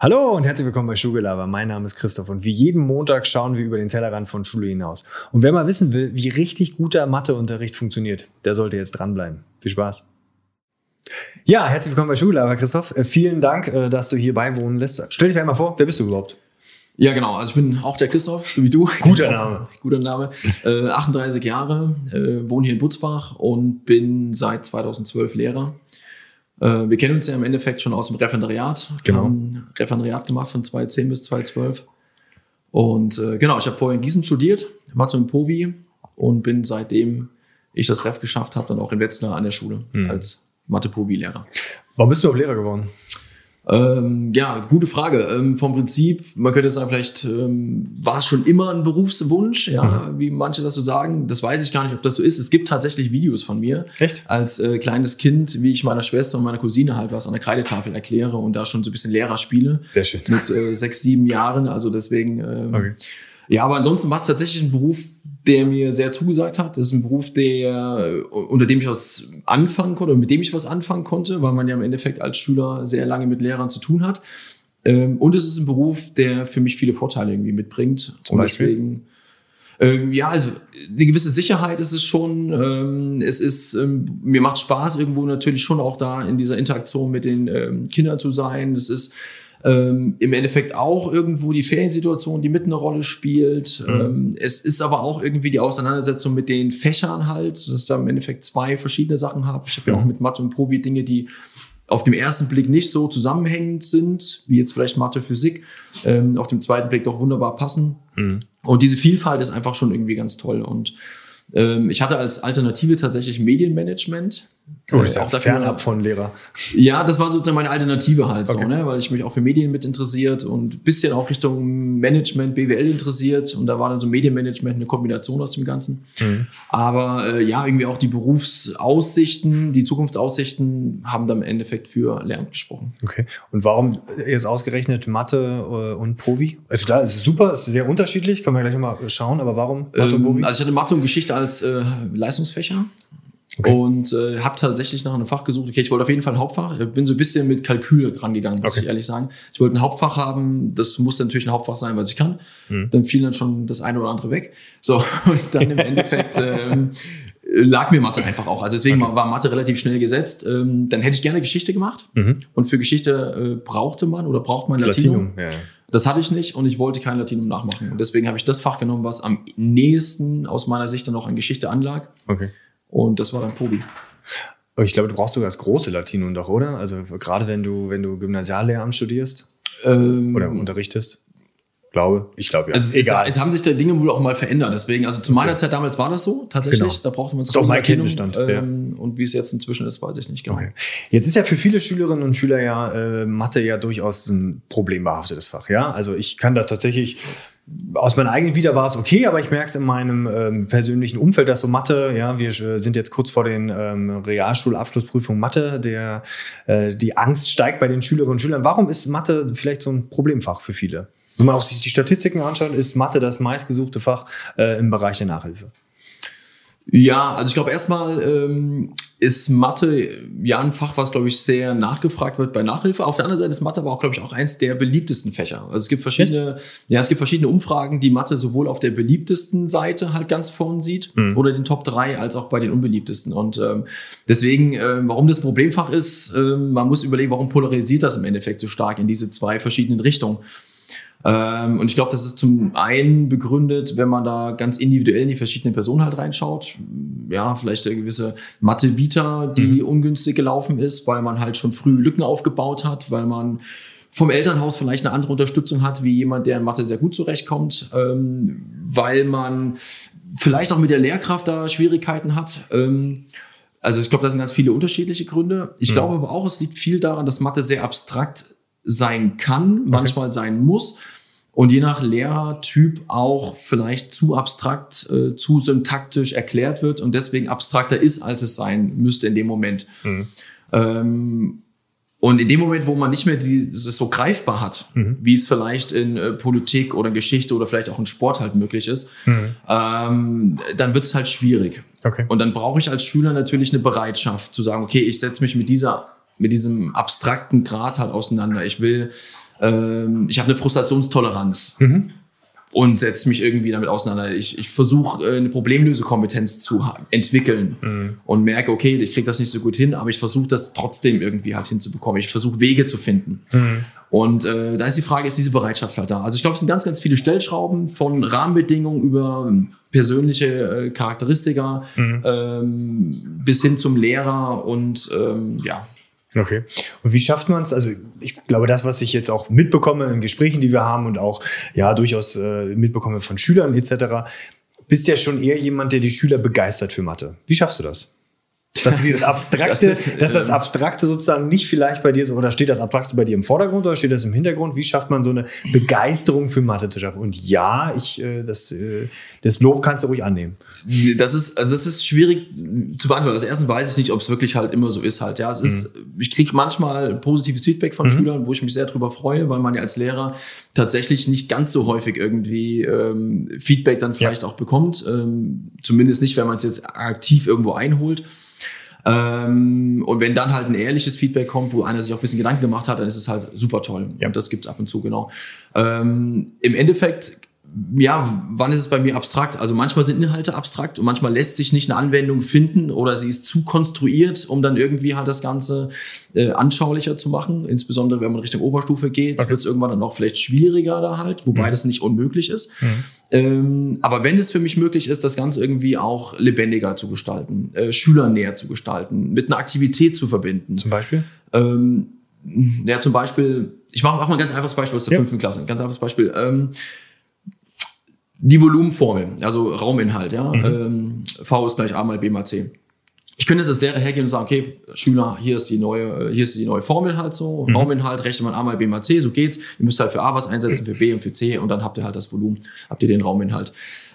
Hallo und herzlich willkommen bei Schulgelaber. Mein Name ist Christoph und wie jeden Montag schauen wir über den Tellerrand von Schule hinaus. Und wer mal wissen will, wie richtig guter Matheunterricht funktioniert, der sollte jetzt dranbleiben. Viel Spaß. Ja, herzlich willkommen bei Schulgelaber, Christoph. Äh, vielen Dank, äh, dass du hier beiwohnen lässt. Stell dich einmal vor, wer bist du überhaupt? Ja, genau. Also ich bin auch der Christoph, so wie du. Guter Name. Guter Name. Äh, 38 Jahre, äh, wohne hier in Butzbach und bin seit 2012 Lehrer. Äh, wir kennen uns ja im Endeffekt schon aus dem Referendariat. Genau. Haben Referendariat gemacht von 2010 bis 2012. Und äh, genau, ich habe vorher in Gießen studiert, Mathe und Povi und bin seitdem ich das Ref geschafft habe, dann auch in Wetzlar an der Schule Mhm. als Mathe-Povi-Lehrer. Warum bist du überhaupt Lehrer geworden? Ähm, ja, gute Frage. Ähm, vom Prinzip, man könnte sagen, vielleicht ähm, war es schon immer ein Berufswunsch, ja, wie manche das so sagen. Das weiß ich gar nicht, ob das so ist. Es gibt tatsächlich Videos von mir Echt? als äh, kleines Kind, wie ich meiner Schwester und meiner Cousine halt was an der Kreidetafel erkläre und da schon so ein bisschen Lehrer spiele. Sehr schön. Mit äh, sechs, sieben Jahren. Also deswegen. Ähm, Okay. Ja, aber ansonsten war es tatsächlich ein Beruf, der mir sehr zugesagt hat. Das ist ein Beruf, der, äh, unter dem ich was anfangen konnte, mit dem ich was anfangen konnte, weil man ja im Endeffekt als Schüler sehr lange mit Lehrern zu tun hat. Ähm, und es ist ein Beruf, der für mich viele Vorteile irgendwie mitbringt. Zum und Beispiel? deswegen, ähm, ja, also eine gewisse Sicherheit ist es schon. Ähm, es ist, ähm, mir macht Spaß, irgendwo natürlich schon auch da in dieser Interaktion mit den ähm, Kindern zu sein. Es ist ähm, im Endeffekt auch irgendwo die Feriensituation, die mit eine Rolle spielt. Mhm. Ähm, es ist aber auch irgendwie die Auseinandersetzung mit den Fächern halt, dass ich da im Endeffekt zwei verschiedene Sachen habe. Ich habe ja Mhm. auch mit Mathe und Probi Dinge, die auf dem ersten Blick nicht so zusammenhängend sind, wie jetzt vielleicht Mathe, Physik, ähm, auf dem zweiten Blick doch wunderbar passen. Mhm. Und diese Vielfalt ist einfach schon irgendwie ganz toll. Und ähm, ich hatte als Alternative tatsächlich Medienmanagement. Oh, das ist Äh, ja auch fernab von Lehrer. Ja, das war sozusagen meine Alternative halt Okay. so, ne? weil ich mich auch für Medien mit interessiert und ein bisschen auch Richtung Management, BWL interessiert. Und da war dann so Medienmanagement eine Kombination aus dem Ganzen. Mhm. Aber äh, ja, irgendwie auch die Berufsaussichten, die Zukunftsaussichten haben dann im Endeffekt für Lehramt gesprochen. Okay. Und warum jetzt ausgerechnet Mathe äh, und Povi? Also da ist es super, ist sehr unterschiedlich, können wir gleich mal schauen, aber warum Mathe und Ähm, Povi? also ich hatte Mathe und Geschichte als äh, Leistungsfächer. Okay. Und äh, habe tatsächlich nach einem Fach gesucht. Okay, ich wollte auf jeden Fall ein Hauptfach. Ich bin so ein bisschen mit Kalkül rangegangen, muss Okay. ich ehrlich sagen. Ich wollte ein Hauptfach haben. Das musste natürlich ein Hauptfach sein, was ich kann. Mhm. Dann fiel dann schon das eine oder andere weg. So, und dann im Endeffekt ähm, lag mir Mathe einfach auch. Also deswegen Okay. war Mathe relativ schnell gesetzt. Ähm, dann hätte ich gerne Geschichte gemacht. Mhm. Und für Geschichte äh, brauchte man oder braucht man Latinum. Latinum. Ja, ja. Das hatte ich nicht und ich wollte kein Latinum nachmachen. Und deswegen habe ich das Fach genommen, was am nächsten aus meiner Sicht dann noch an Geschichte anlag. Okay. Und das war dann Pobi. Ich glaube, du brauchst sogar das große Latinum doch, oder? Also gerade wenn du, wenn du Gymnasiallehramt studierst Ähm, oder unterrichtest. Glaube. Ich glaube ja. also es, Egal. Es, es haben sich da Dinge wohl auch mal verändert. Deswegen, also zu meiner Okay. Zeit damals war das so, tatsächlich. Genau. Da brauchte man Ist auch mein. Kenntnisstand, Ähm, Und wie es jetzt inzwischen ist, weiß ich nicht genau. Okay. Jetzt ist ja für viele Schülerinnen und Schüler ja äh, Mathe ja durchaus ein problembehaftetes Fach. Ja, also ich kann da tatsächlich aus meiner eigenen Vita war es okay, aber ich merke es in meinem ähm, persönlichen Umfeld, dass so Mathe, ja, wir sind jetzt kurz vor den ähm, Realschulabschlussprüfungen Mathe, der äh, die Angst steigt bei den Schülerinnen und Schülern. Warum ist Mathe vielleicht so ein Problemfach für viele? Wenn man auch sich die Statistiken anschaut, ist Mathe das meistgesuchte Fach äh, im Bereich der Nachhilfe. Ja, also ich glaube erstmal ähm, ist Mathe ja ein Fach, was glaube ich sehr nachgefragt wird bei Nachhilfe. Auf der anderen Seite ist Mathe aber auch glaube ich auch eins der beliebtesten Fächer. Also es gibt verschiedene, ja, es gibt verschiedene Umfragen, die Mathe sowohl auf der beliebtesten Seite halt ganz vorn sieht Mhm. oder den Top 3 als auch bei den unbeliebtesten. Und ähm, deswegen, ähm, warum das Problemfach ist, ähm, man muss überlegen, warum polarisiert das im Endeffekt so stark in diese zwei verschiedenen Richtungen. Ähm, und ich glaube, das ist zum einen begründet, wenn man da ganz individuell in die verschiedenen Personen halt reinschaut. Ja, vielleicht eine gewisse Mathe-Vita, die ungünstig gelaufen ist, weil man halt schon früh Lücken aufgebaut hat, weil man vom Elternhaus vielleicht eine andere Unterstützung hat, wie jemand, der in Mathe sehr gut zurechtkommt, ähm, weil man vielleicht auch mit der Lehrkraft da Schwierigkeiten hat. Ähm, also ich glaube, das sind ganz viele unterschiedliche Gründe. Ich Mhm. glaube aber auch, es liegt viel daran, dass Mathe sehr abstrakt sein kann, manchmal sein muss und je nach Lehrertyp auch vielleicht zu abstrakt, äh, zu syntaktisch erklärt wird und deswegen abstrakter ist, als es sein müsste in dem Moment. Mhm. Ähm, und in dem Moment, wo man nicht mehr dieses so greifbar hat, Mhm. wie es vielleicht in äh, Politik oder Geschichte oder vielleicht auch in Sport halt möglich ist, Mhm. ähm, dann wird es halt schwierig. Okay. Und dann brauche ich als Schüler natürlich eine Bereitschaft zu sagen, okay, ich setze mich mit dieser, mit diesem abstrakten Grad halt auseinander. Ich will Ähm, ich habe eine Frustrationstoleranz. Mhm und setze mich irgendwie damit auseinander. Ich, ich versuche äh, eine Problemlösekompetenz zu entwickeln mhm. und merke, okay, ich kriege das nicht so gut hin, aber ich versuche das trotzdem irgendwie halt hinzubekommen. Ich versuche Wege zu finden. Mhm. Und äh, da ist die Frage, ist diese Bereitschaft halt da? Also ich glaube, es sind ganz, ganz viele Stellschrauben von Rahmenbedingungen über persönliche äh, Charakteristika mhm. ähm, bis hin zum Lehrer und ähm, ja, Okay. Und wie schafft man es? Also ich glaube, das, was ich jetzt auch mitbekomme in Gesprächen, die wir haben und auch ja durchaus äh, mitbekomme von Schülern etc., bist ja schon eher jemand, der die Schüler begeistert für Mathe. Wie schaffst du das? Dass das Abstrakte, das ist, dass das ähm, Abstrakte sozusagen nicht vielleicht bei dir so, oder steht das Abstrakte bei dir im Vordergrund oder steht das im Hintergrund? Wie schafft man so eine Begeisterung für Mathe zu schaffen? Und ja, ich, äh, das, äh, das Lob kannst du ruhig annehmen. Das ist, das ist schwierig zu beantworten. Also erstens weiß ich nicht, ob es wirklich halt immer so ist halt. Ja, es mhm. ist, ich kriege manchmal positives Feedback von mhm. Schülern, wo ich mich sehr drüber freue, weil man ja als Lehrer tatsächlich nicht ganz so häufig irgendwie ähm, Feedback dann vielleicht ja. auch bekommt. Ähm, zumindest nicht, wenn man es jetzt aktiv irgendwo einholt. Ähm, und wenn dann halt ein ehrliches Feedback kommt, wo einer sich auch ein bisschen Gedanken gemacht hat, dann ist es halt super toll. Ja. Und das gibt's ab und zu, genau. Ähm, Im Endeffekt ja, wann ist es bei mir abstrakt? Also manchmal sind Inhalte abstrakt und manchmal lässt sich nicht eine Anwendung finden oder sie ist zu konstruiert, um dann irgendwie halt das Ganze äh, anschaulicher zu machen. Insbesondere wenn man Richtung Oberstufe geht, okay. wird es irgendwann dann auch vielleicht schwieriger da halt, wobei mhm. das nicht unmöglich ist. Mhm. Ähm, aber wenn es für mich möglich ist, das Ganze irgendwie auch lebendiger zu gestalten, äh, schülernäher zu gestalten, mit einer Aktivität zu verbinden. Zum Beispiel? Ähm, ja, zum Beispiel, ich mache mach mal ein ganz einfaches Beispiel aus der ja. fünften Klasse. Ganz einfaches Beispiel. Ähm, die Volumenformel, also Rauminhalt, ja. Mhm. Ähm, v ist gleich A mal B mal C. Ich könnte jetzt als Lehrer hergehen und sagen, okay, Schüler, hier ist die neue, hier ist die neue Formel halt so. Mhm. Rauminhalt rechnet man A mal B mal C, so geht's. Ihr müsst halt für A was einsetzen, für B und für C und dann habt ihr halt das Volumen, habt ihr den Rauminhalt.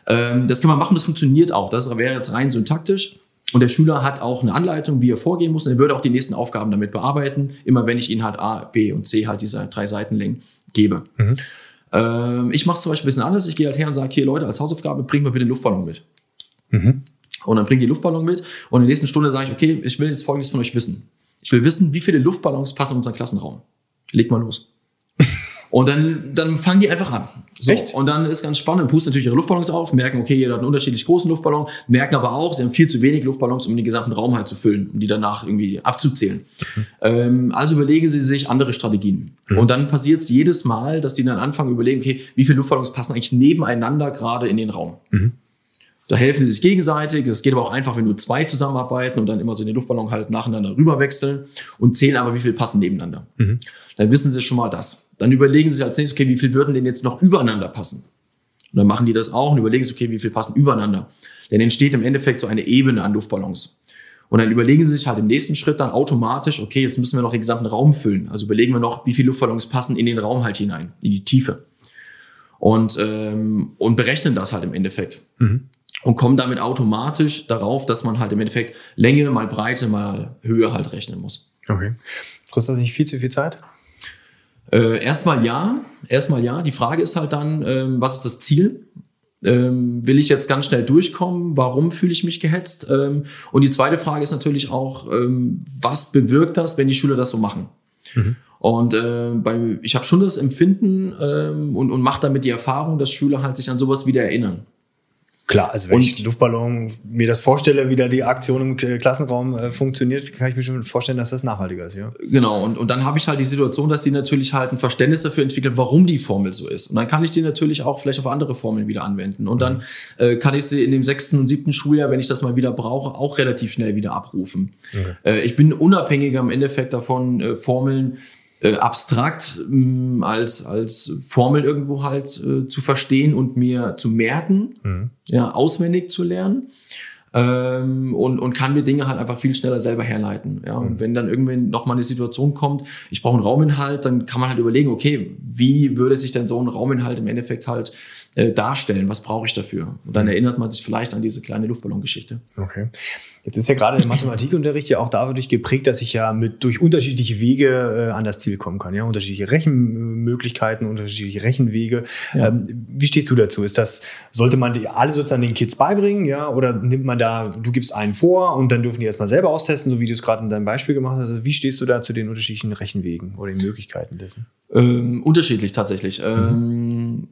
Ähm, das kann man machen, das funktioniert auch. Das wäre jetzt rein syntaktisch. Und der Schüler hat auch eine Anleitung, wie er vorgehen muss. Und er würde auch die nächsten Aufgaben damit bearbeiten, immer wenn ich ihn halt A, B und C halt diese drei Seitenlängen gebe. Mhm. Ähm, ich mache es zum Beispiel ein bisschen anders. Ich gehe halt her und sage, hier Leute, als Hausaufgabe bringt mir bitte den Luftballon mit. Mhm. Und dann bringe ich den Luftballon mit und in der nächsten Stunde sage ich, okay, ich will jetzt Folgendes von euch wissen. Ich will wissen, wie viele Luftballons passen in unseren Klassenraum. Leg mal los. Und dann, dann fangen die einfach an. So. Echt? Und dann ist ganz spannend, pusten natürlich ihre Luftballons auf, merken, okay, jeder hat einen unterschiedlich großen Luftballon, merken aber auch, sie haben viel zu wenig Luftballons, um den gesamten Raum halt zu füllen, um die danach irgendwie abzuzählen. Mhm. Ähm, also überlegen sie sich andere Strategien. Mhm. Und dann passiert es jedes Mal, dass die dann anfangen überlegen, okay, wie viele Luftballons passen eigentlich nebeneinander gerade in den Raum. Mhm. Da helfen sie sich gegenseitig. Das geht aber auch einfach, wenn nur zwei zusammenarbeiten und dann immer so den Luftballon halt nacheinander rüberwechseln und zählen aber, wie viel passen nebeneinander. Mhm. Dann wissen sie schon mal das. Dann überlegen sie sich als nächstes, okay, wie viel würden denn jetzt noch übereinander passen? Und dann machen die das auch und überlegen sich, okay, wie viel passen übereinander? Dann entsteht im Endeffekt so eine Ebene an Luftballons. Und dann überlegen sie sich halt im nächsten Schritt dann automatisch, okay, jetzt müssen wir noch den gesamten Raum füllen. Also überlegen wir noch, wie viele Luftballons passen in den Raum halt hinein, in die Tiefe. Und, ähm, und berechnen das halt im Endeffekt. Mhm und kommen damit automatisch darauf, dass man halt im Endeffekt Länge mal Breite mal Höhe halt rechnen muss. Okay. Frisst das nicht viel zu viel Zeit? Äh, erstmal ja, erstmal ja. Die Frage ist halt dann, ähm, was ist das Ziel? Ähm, will ich jetzt ganz schnell durchkommen? Warum fühle ich mich gehetzt? Ähm, und die zweite Frage ist natürlich auch, ähm, was bewirkt das, wenn die Schüler das so machen? Mhm. Und äh, bei, ich habe schon das Empfinden ähm, und, und mache damit die Erfahrung, dass Schüler halt sich an sowas wieder erinnern. Klar, also wenn und, ich Luftballon mir das vorstelle, wie da die Aktion im Klassenraum äh, funktioniert, kann ich mir schon vorstellen, dass das nachhaltiger ist, ja. Genau, und, und dann habe ich halt die Situation, dass die natürlich halt ein Verständnis dafür entwickeln, warum die Formel so ist. Und dann kann ich die natürlich auch vielleicht auf andere Formeln wieder anwenden. Und dann mhm. äh, kann ich sie in dem sechsten und siebten Schuljahr, wenn ich das mal wieder brauche, auch relativ schnell wieder abrufen. Okay. Äh, ich bin unabhängiger im Endeffekt davon, äh, Formeln äh, abstrakt mh, mm, als, als Formel irgendwo halt äh, zu verstehen und mir zu merken, mhm. ja, auswendig zu lernen. Ähm, und, und kann mir Dinge halt einfach viel schneller selber herleiten. Ja? Und mhm. wenn dann irgendwann nochmal eine Situation kommt, ich brauche einen Rauminhalt, dann kann man halt überlegen, okay, wie würde sich denn so ein Rauminhalt im Endeffekt halt äh, darstellen? Was brauche ich dafür? Und dann mhm. erinnert man sich vielleicht an diese kleine Luftballongeschichte. Okay. Jetzt ist ja gerade der Mathematikunterricht ja auch dadurch geprägt, dass ich ja mit durch unterschiedliche Wege äh, an das Ziel kommen kann. Ja, unterschiedliche Rechenmöglichkeiten, unterschiedliche Rechenwege. Ja. Ähm, wie stehst du dazu? Ist das, sollte man die alle sozusagen den Kids beibringen, ja? Oder nimmt man da, du gibst einen vor und dann dürfen die erstmal selber austesten, so wie du es gerade in deinem Beispiel gemacht hast? Also wie stehst du da zu den unterschiedlichen Rechenwegen oder den Möglichkeiten dessen? Ähm, unterschiedlich tatsächlich. Mhm. Ähm,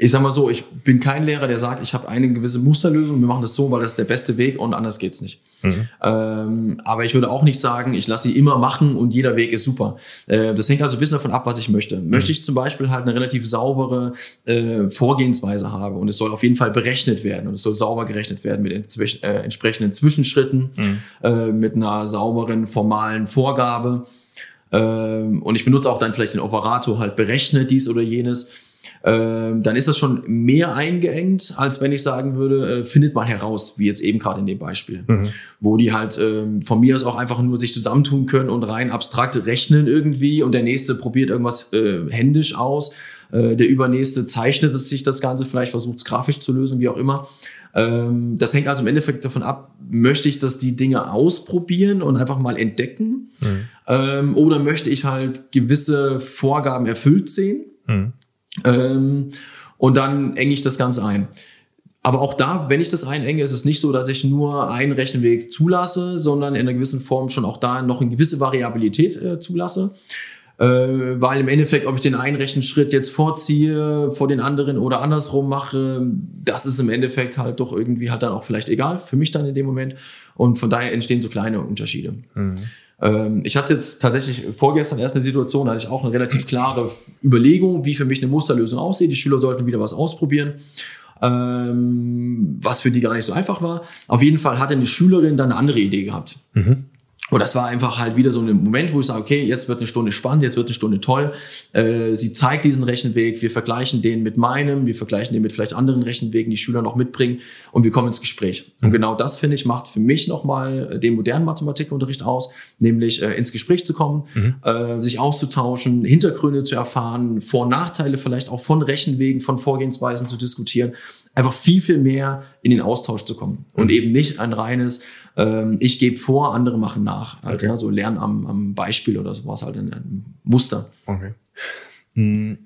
ich sag mal so, ich bin kein Lehrer, der sagt, ich habe eine gewisse Musterlösung, wir machen das so, weil das ist der beste Weg und anders geht's nicht. Mhm. Ähm, aber ich würde auch nicht sagen, ich lasse sie immer machen und jeder Weg ist super. Äh, das hängt also ein bisschen davon ab, was ich möchte. Mhm. Möchte ich zum Beispiel halt eine relativ saubere äh, Vorgehensweise haben und es soll auf jeden Fall berechnet werden und es soll sauber gerechnet werden mit äh, entsprechenden Zwischenschritten, mhm. Äh, mit einer sauberen formalen Vorgabe. Ähm, und ich benutze auch dann vielleicht den Operator halt berechnet dies oder jenes dann ist das schon mehr eingeengt, als wenn ich sagen würde, äh, findet mal heraus, wie jetzt eben gerade in dem Beispiel, mhm. wo die halt ähm, von mir aus auch einfach nur sich zusammentun können und rein abstrakt rechnen irgendwie und der nächste probiert irgendwas äh, händisch aus, äh, der übernächste zeichnet es sich das Ganze, vielleicht versucht es grafisch zu lösen, wie auch immer. Ähm, das hängt also im Endeffekt davon ab, möchte ich, dass die Dinge ausprobieren und einfach mal entdecken mhm. ähm, oder möchte ich halt gewisse Vorgaben erfüllt sehen. Mhm. Ähm, und dann enge ich das Ganze ein. Aber auch da, wenn ich das einenge, ist es nicht so, dass ich nur einen Rechenweg zulasse, sondern in einer gewissen Form schon auch da noch eine gewisse Variabilität äh, zulasse. Äh, weil im Endeffekt, ob ich den einen Rechenschritt jetzt vorziehe vor den anderen oder andersrum mache, das ist im Endeffekt halt doch irgendwie halt dann auch vielleicht egal, für mich dann in dem Moment. Und von daher entstehen so kleine Unterschiede. Mhm. Ähm, ich hatte jetzt tatsächlich vorgestern erst eine Situation, da hatte ich auch eine relativ klare Überlegung, wie für mich eine Musterlösung aussieht. Die Schüler sollten wieder was ausprobieren. Ähm, was für die gar nicht so einfach war. Auf jeden Fall hatte eine Schülerin dann eine andere Idee gehabt. Mhm. Und das war einfach halt wieder so ein Moment, wo ich sage, okay, jetzt wird eine Stunde spannend, jetzt wird eine Stunde toll. Äh, sie zeigt diesen Rechenweg, wir vergleichen den mit meinem, wir vergleichen den mit vielleicht anderen Rechenwegen, die Schüler noch mitbringen und wir kommen ins Gespräch. Mhm. Und genau das, finde ich, macht für mich nochmal den modernen Mathematikunterricht aus, nämlich äh, ins Gespräch zu kommen, mhm. äh, sich auszutauschen, Hintergründe zu erfahren, Vor- und Nachteile vielleicht auch von Rechenwegen, von Vorgehensweisen zu diskutieren einfach viel, viel mehr in den Austausch zu kommen und mhm. eben nicht ein reines, ähm, ich gebe vor, andere machen nach. Halt, okay. ja, so lernen am, am Beispiel oder sowas halt ein, ein Muster. Okay. Mhm.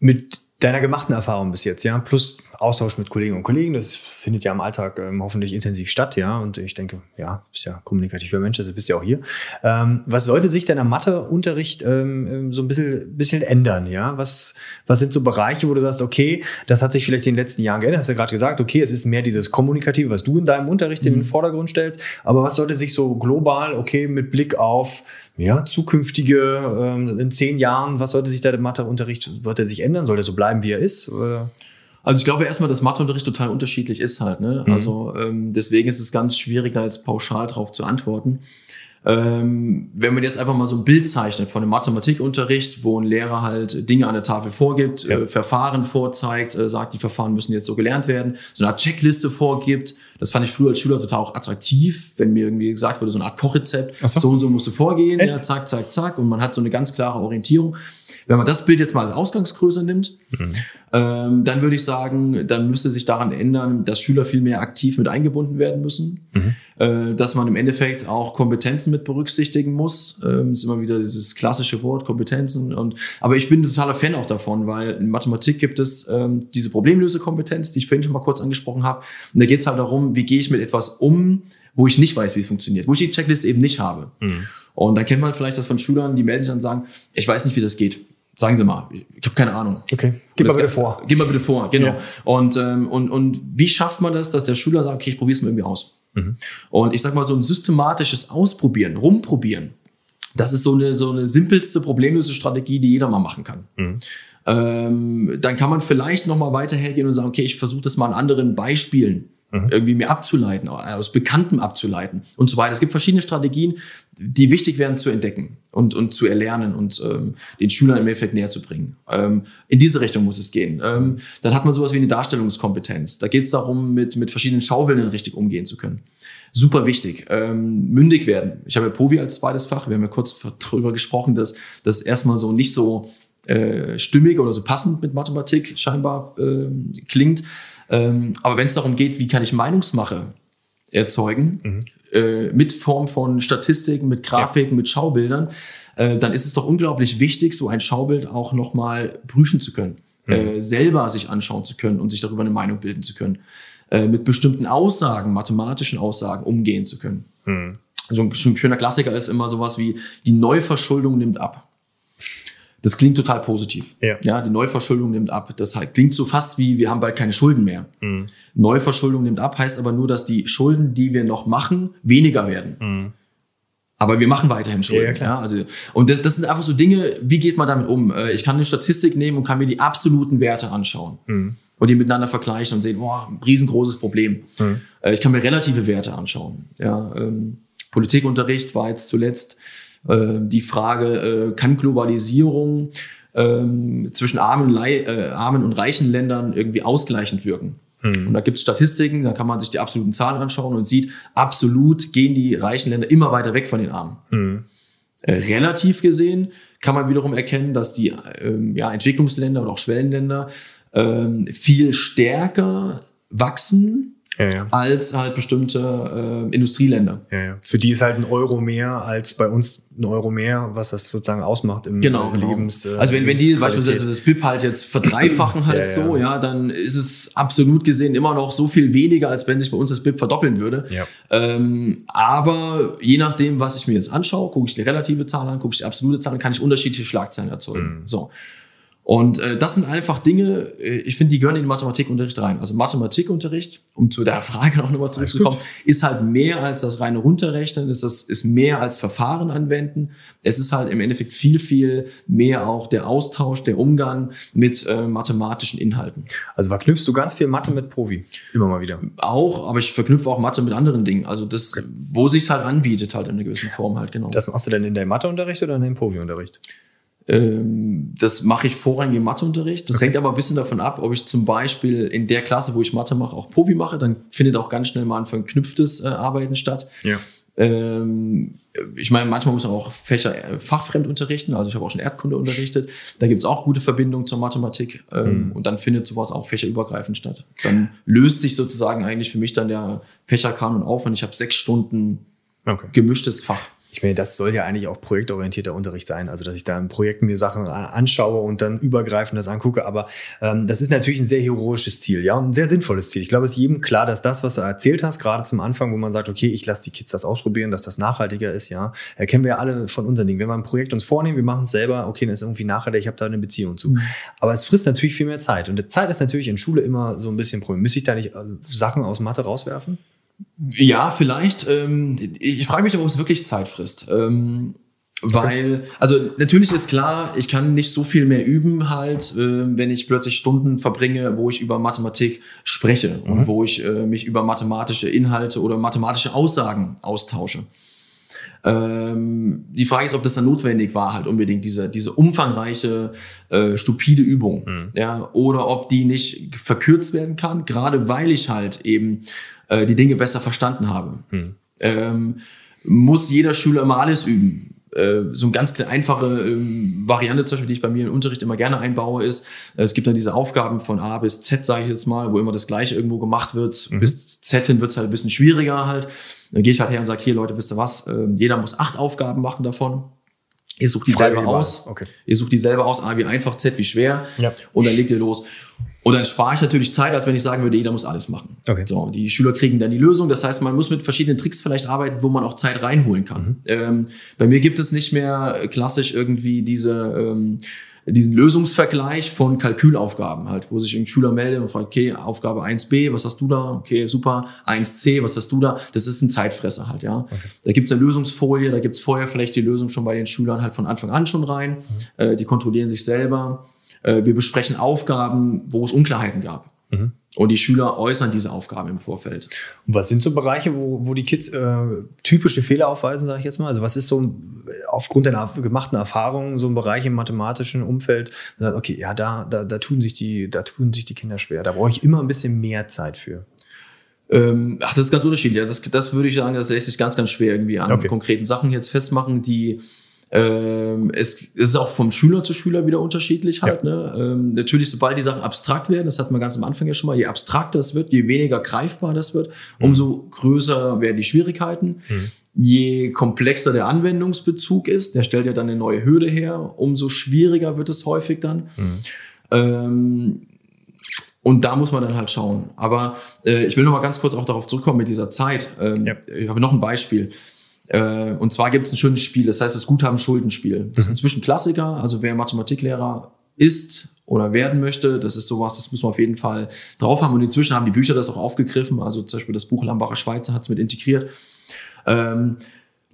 Mit deiner gemachten Erfahrung bis jetzt, ja, plus Austausch mit Kolleginnen und Kollegen, das findet ja im Alltag ähm, hoffentlich intensiv statt, ja. Und ich denke, ja, bist ja kommunikativer Mensch, also bist ja auch hier. Ähm, was sollte sich denn am Matheunterricht ähm, ähm, so ein bisschen, bisschen ändern, ja? Was, was sind so Bereiche, wo du sagst, okay, das hat sich vielleicht in den letzten Jahren geändert, hast du ja gerade gesagt, okay, es ist mehr dieses Kommunikative, was du in deinem Unterricht mhm. in den mhm. Vordergrund stellst, aber was sollte sich so global, okay, mit Blick auf ja, zukünftige, ähm, in zehn Jahren, was sollte sich da der Matheunterricht, wird er sich ändern? Soll er so bleiben, wie er ist? Oder? Also ich glaube erstmal, dass Matheunterricht total unterschiedlich ist halt. Ne? Mhm. Also ähm, deswegen ist es ganz schwierig, da jetzt pauschal drauf zu antworten. Ähm, wenn man jetzt einfach mal so ein Bild zeichnet von einem Mathematikunterricht, wo ein Lehrer halt Dinge an der Tafel vorgibt, ja. äh, Verfahren vorzeigt, äh, sagt, die Verfahren müssen jetzt so gelernt werden, so eine Art Checkliste vorgibt. Das fand ich früher als Schüler total auch attraktiv, wenn mir irgendwie gesagt wurde, so eine Art Kochrezept, so. so. und so musst du vorgehen, ja, zack, zack, zack, und man hat so eine ganz klare Orientierung. Wenn man das Bild jetzt mal als Ausgangsgröße nimmt, mhm. ähm, dann würde ich sagen, dann müsste sich daran ändern, dass Schüler viel mehr aktiv mit eingebunden werden müssen, mhm. äh, dass man im Endeffekt auch Kompetenzen mit berücksichtigen muss. Ähm, ist immer wieder dieses klassische Wort Kompetenzen. Und aber ich bin totaler Fan auch davon, weil in Mathematik gibt es ähm, diese Problemlösekompetenz, die ich vorhin schon mal kurz angesprochen habe. Und da geht es halt darum, wie gehe ich mit etwas um, wo ich nicht weiß, wie es funktioniert, wo ich die Checkliste eben nicht habe. Mhm. Und da kennt man vielleicht das von Schülern, die melden sich und sagen, ich weiß nicht, wie das geht. Sagen Sie mal, ich habe keine Ahnung. Okay, gib mal bitte vor. Gib mal bitte vor, genau. Ja. Und, ähm, und, und wie schafft man das, dass der Schüler sagt, okay, ich probiere es mal irgendwie aus. Mhm. Und ich sag mal, so ein systematisches Ausprobieren, rumprobieren, das ist so eine, so eine simpelste problemlöse Strategie, die jeder mal machen kann. Mhm. Ähm, dann kann man vielleicht noch mal weiter hergehen und sagen, okay, ich versuche das mal an anderen Beispielen mhm. irgendwie mir abzuleiten, aus Bekanntem abzuleiten und so weiter. Es gibt verschiedene Strategien, die wichtig wären zu entdecken und, und zu erlernen und ähm, den Schülern im Endeffekt näher zu bringen. Ähm, in diese Richtung muss es gehen. Ähm, dann hat man sowas wie eine Darstellungskompetenz. Da geht es darum, mit, mit verschiedenen Schaubildern richtig umgehen zu können. Super wichtig. Ähm, mündig werden. Ich habe ja Povi als zweites Fach. Wir haben ja kurz darüber gesprochen, dass das erstmal so nicht so äh, stimmig oder so passend mit Mathematik scheinbar äh, klingt. Ähm, aber wenn es darum geht, wie kann ich Meinungsmache erzeugen, mhm. äh, mit Form von Statistiken, mit Grafiken, ja. mit Schaubildern, äh, dann ist es doch unglaublich wichtig, so ein Schaubild auch nochmal prüfen zu können, mhm. äh, selber sich anschauen zu können und sich darüber eine Meinung bilden zu können, äh, mit bestimmten Aussagen, mathematischen Aussagen umgehen zu können. Mhm. So ein, ein schöner Klassiker ist immer sowas wie, die Neuverschuldung nimmt ab. Das klingt total positiv. Ja. ja, die Neuverschuldung nimmt ab. Das klingt so fast wie, wir haben bald keine Schulden mehr. Mhm. Neuverschuldung nimmt ab, heißt aber nur, dass die Schulden, die wir noch machen, weniger werden. Mhm. Aber wir machen weiterhin Schulden. Ja, klar. ja, also, und das, das sind einfach so Dinge, wie geht man damit um? Äh, ich kann eine Statistik nehmen und kann mir die absoluten Werte anschauen. Mhm. Und die miteinander vergleichen und sehen, boah, ein riesengroßes Problem. Mhm. Äh, ich kann mir relative Werte anschauen. Ja, ähm, Politikunterricht war jetzt zuletzt die Frage, äh, kann Globalisierung ähm, zwischen armen, äh, armen und reichen Ländern irgendwie ausgleichend wirken? Mhm. Und da gibt es Statistiken, da kann man sich die absoluten Zahlen anschauen und sieht, absolut gehen die reichen Länder immer weiter weg von den Armen. Mhm. Äh, relativ gesehen kann man wiederum erkennen, dass die ähm, ja, Entwicklungsländer oder auch Schwellenländer ähm, viel stärker wachsen ja, ja. als halt bestimmte äh, Industrieländer. Ja, Für die ist halt ein Euro mehr als bei uns ein Euro mehr, was das sozusagen ausmacht im genau, genau. Lebens. Äh, also wenn, wenn die beispielsweise das BIP halt jetzt verdreifachen halt so, ja, dann ist es absolut gesehen immer noch so viel weniger, als wenn sich bei uns das BIP verdoppeln würde. Ja. Ähm, aber je nachdem, was ich mir jetzt anschaue, gucke ich die relative Zahl an, gucke ich die absolute Zahl an, kann ich unterschiedliche Schlagzeilen erzeugen. Mhm. So. Und äh, das sind einfach Dinge, äh, ich finde, die gehören in den Mathematikunterricht rein. Also Mathematikunterricht, um zu der Frage noch nochmal zurückzukommen, ist halt mehr als das reine Runterrechnen, ist, das, ist mehr als Verfahren anwenden. Es ist halt im Endeffekt viel, viel mehr auch der Austausch, der Umgang mit äh, mathematischen Inhalten. Also verknüpfst du ganz viel Mathe mit Profi, immer mal wieder? Auch, aber ich verknüpfe auch Mathe mit anderen Dingen. Also das, okay. wo sich's halt anbietet, halt in einer gewissen Form halt, genau. Das machst du denn in deinem Matheunterricht oder in deinem Profi-Unterricht? Ähm, das mache ich vorrangig im Matheunterricht. Das okay. hängt aber ein bisschen davon ab, ob ich zum Beispiel in der Klasse, wo ich Mathe mache, auch Profi mache. Dann findet auch ganz schnell mal ein verknüpftes äh, Arbeiten statt. Ja. Ähm, ich meine, manchmal muss man auch Fächer äh, fachfremd unterrichten. Also ich habe auch schon Erdkunde unterrichtet. Da gibt es auch gute Verbindungen zur Mathematik. Mhm. Und dann findet sowas auch fächerübergreifend statt. Dann löst sich sozusagen eigentlich für mich dann der Fächerkanon auf und ich habe sechs Stunden okay. gemischtes Fach. Ich meine, das soll ja eigentlich auch projektorientierter Unterricht sein, also dass ich da in Projekten mir Sachen anschaue und dann übergreifend das angucke. Aber ähm, das ist natürlich ein sehr heroisches Ziel, ja, und ein sehr sinnvolles Ziel. Ich glaube, es ist jedem klar, dass das, was du erzählt hast, gerade zum Anfang, wo man sagt, okay, ich lasse die Kids das ausprobieren, dass das nachhaltiger ist, ja, erkennen wir ja alle von unseren Dingen. Wenn wir ein Projekt uns vornehmen, wir machen es selber, okay, dann ist irgendwie nachhaltig, ich habe da eine Beziehung zu. Mhm. Aber es frisst natürlich viel mehr Zeit. Und die Zeit ist natürlich in Schule immer so ein bisschen Problem. Müsste ich da nicht äh, Sachen aus Mathe rauswerfen? Ja, vielleicht. Ähm, ich frage mich, ob es wirklich Zeit frisst. Ähm, weil, also natürlich ist klar, ich kann nicht so viel mehr üben halt, äh, wenn ich plötzlich Stunden verbringe, wo ich über Mathematik spreche mhm. und wo ich äh, mich über mathematische Inhalte oder mathematische Aussagen austausche. Ähm, die Frage ist, ob das dann notwendig war, halt unbedingt diese, diese umfangreiche, äh, stupide Übung. Mhm. Ja, oder ob die nicht verkürzt werden kann, gerade weil ich halt eben äh, die Dinge besser verstanden habe. Hm. Ähm, muss jeder Schüler mal alles üben? Äh, so eine ganz einfache ähm, Variante, zum Beispiel, die ich bei mir im Unterricht immer gerne einbaue, ist, äh, es gibt dann diese Aufgaben von A bis Z, sage ich jetzt mal, wo immer das Gleiche irgendwo gemacht wird. Mhm. Bis Z hin wird es halt ein bisschen schwieriger halt. Dann gehe ich halt her und sage, hier Leute, wisst ihr was, äh, jeder muss acht Aufgaben machen davon. Ihr sucht die selber aus. Okay. Ihr sucht die selber aus, A wie einfach, Z wie schwer. Ja. Und dann legt ihr los. Und dann spare ich natürlich Zeit, als wenn ich sagen würde, jeder muss alles machen. Okay. So, die Schüler kriegen dann die Lösung. Das heißt, man muss mit verschiedenen Tricks vielleicht arbeiten, wo man auch Zeit reinholen kann. Mhm. Ähm, bei mir gibt es nicht mehr klassisch irgendwie diese ähm, diesen Lösungsvergleich von Kalkülaufgaben halt, wo sich ein Schüler meldet und fragt, okay, Aufgabe 1b, was hast du da? Okay, super. 1c, was hast du da? Das ist ein Zeitfresser halt, ja. Okay. Da gibt's eine Lösungsfolie, da gibt's vorher vielleicht die Lösung schon bei den Schülern halt von Anfang an schon rein. Mhm. Äh, die kontrollieren sich selber. Äh, wir besprechen Aufgaben, wo es Unklarheiten gab. Mhm. Und die Schüler äußern diese Aufgaben im Vorfeld. Und was sind so Bereiche, wo, wo die Kids äh, typische Fehler aufweisen, sage ich jetzt mal? Also was ist so aufgrund der gemachten Erfahrungen so ein Bereich im mathematischen Umfeld, sagt, okay, ja, da, da, da tun sich die, da tun sich die Kinder schwer. Da brauche ich immer ein bisschen mehr Zeit für. Ähm, ach, das ist ganz unterschiedlich. Das, das würde ich sagen, das lässt sich ganz, ganz schwer irgendwie an okay. konkreten Sachen jetzt festmachen, die Ähm, es ist auch vom Schüler zu Schüler wieder unterschiedlich halt. Ja. Ne? Ähm, natürlich, sobald die Sachen abstrakt werden, das hatten wir ganz am Anfang ja schon mal, je abstrakter es wird, je weniger greifbar das wird, umso größer werden die Schwierigkeiten. Je komplexer der Anwendungsbezug ist, der stellt ja dann eine neue Hürde her, umso schwieriger wird es häufig dann. Ähm, und da muss man dann halt schauen. Aber äh, ich will noch mal ganz kurz auch darauf zurückkommen mit dieser Zeit. Ähm, Ja. Ich habe noch ein Beispiel. Äh, und zwar gibt es ein schönes Spiel, das heißt das Guthaben-Schuldenspiel. Das ist inzwischen Klassiker. Also wer Mathematiklehrer ist oder werden möchte, das ist sowas, das muss man auf jeden Fall drauf haben. Und inzwischen haben die Bücher das auch aufgegriffen. Also zum Beispiel das Buch Lambacher Schweizer hat es mit integriert. Ähm,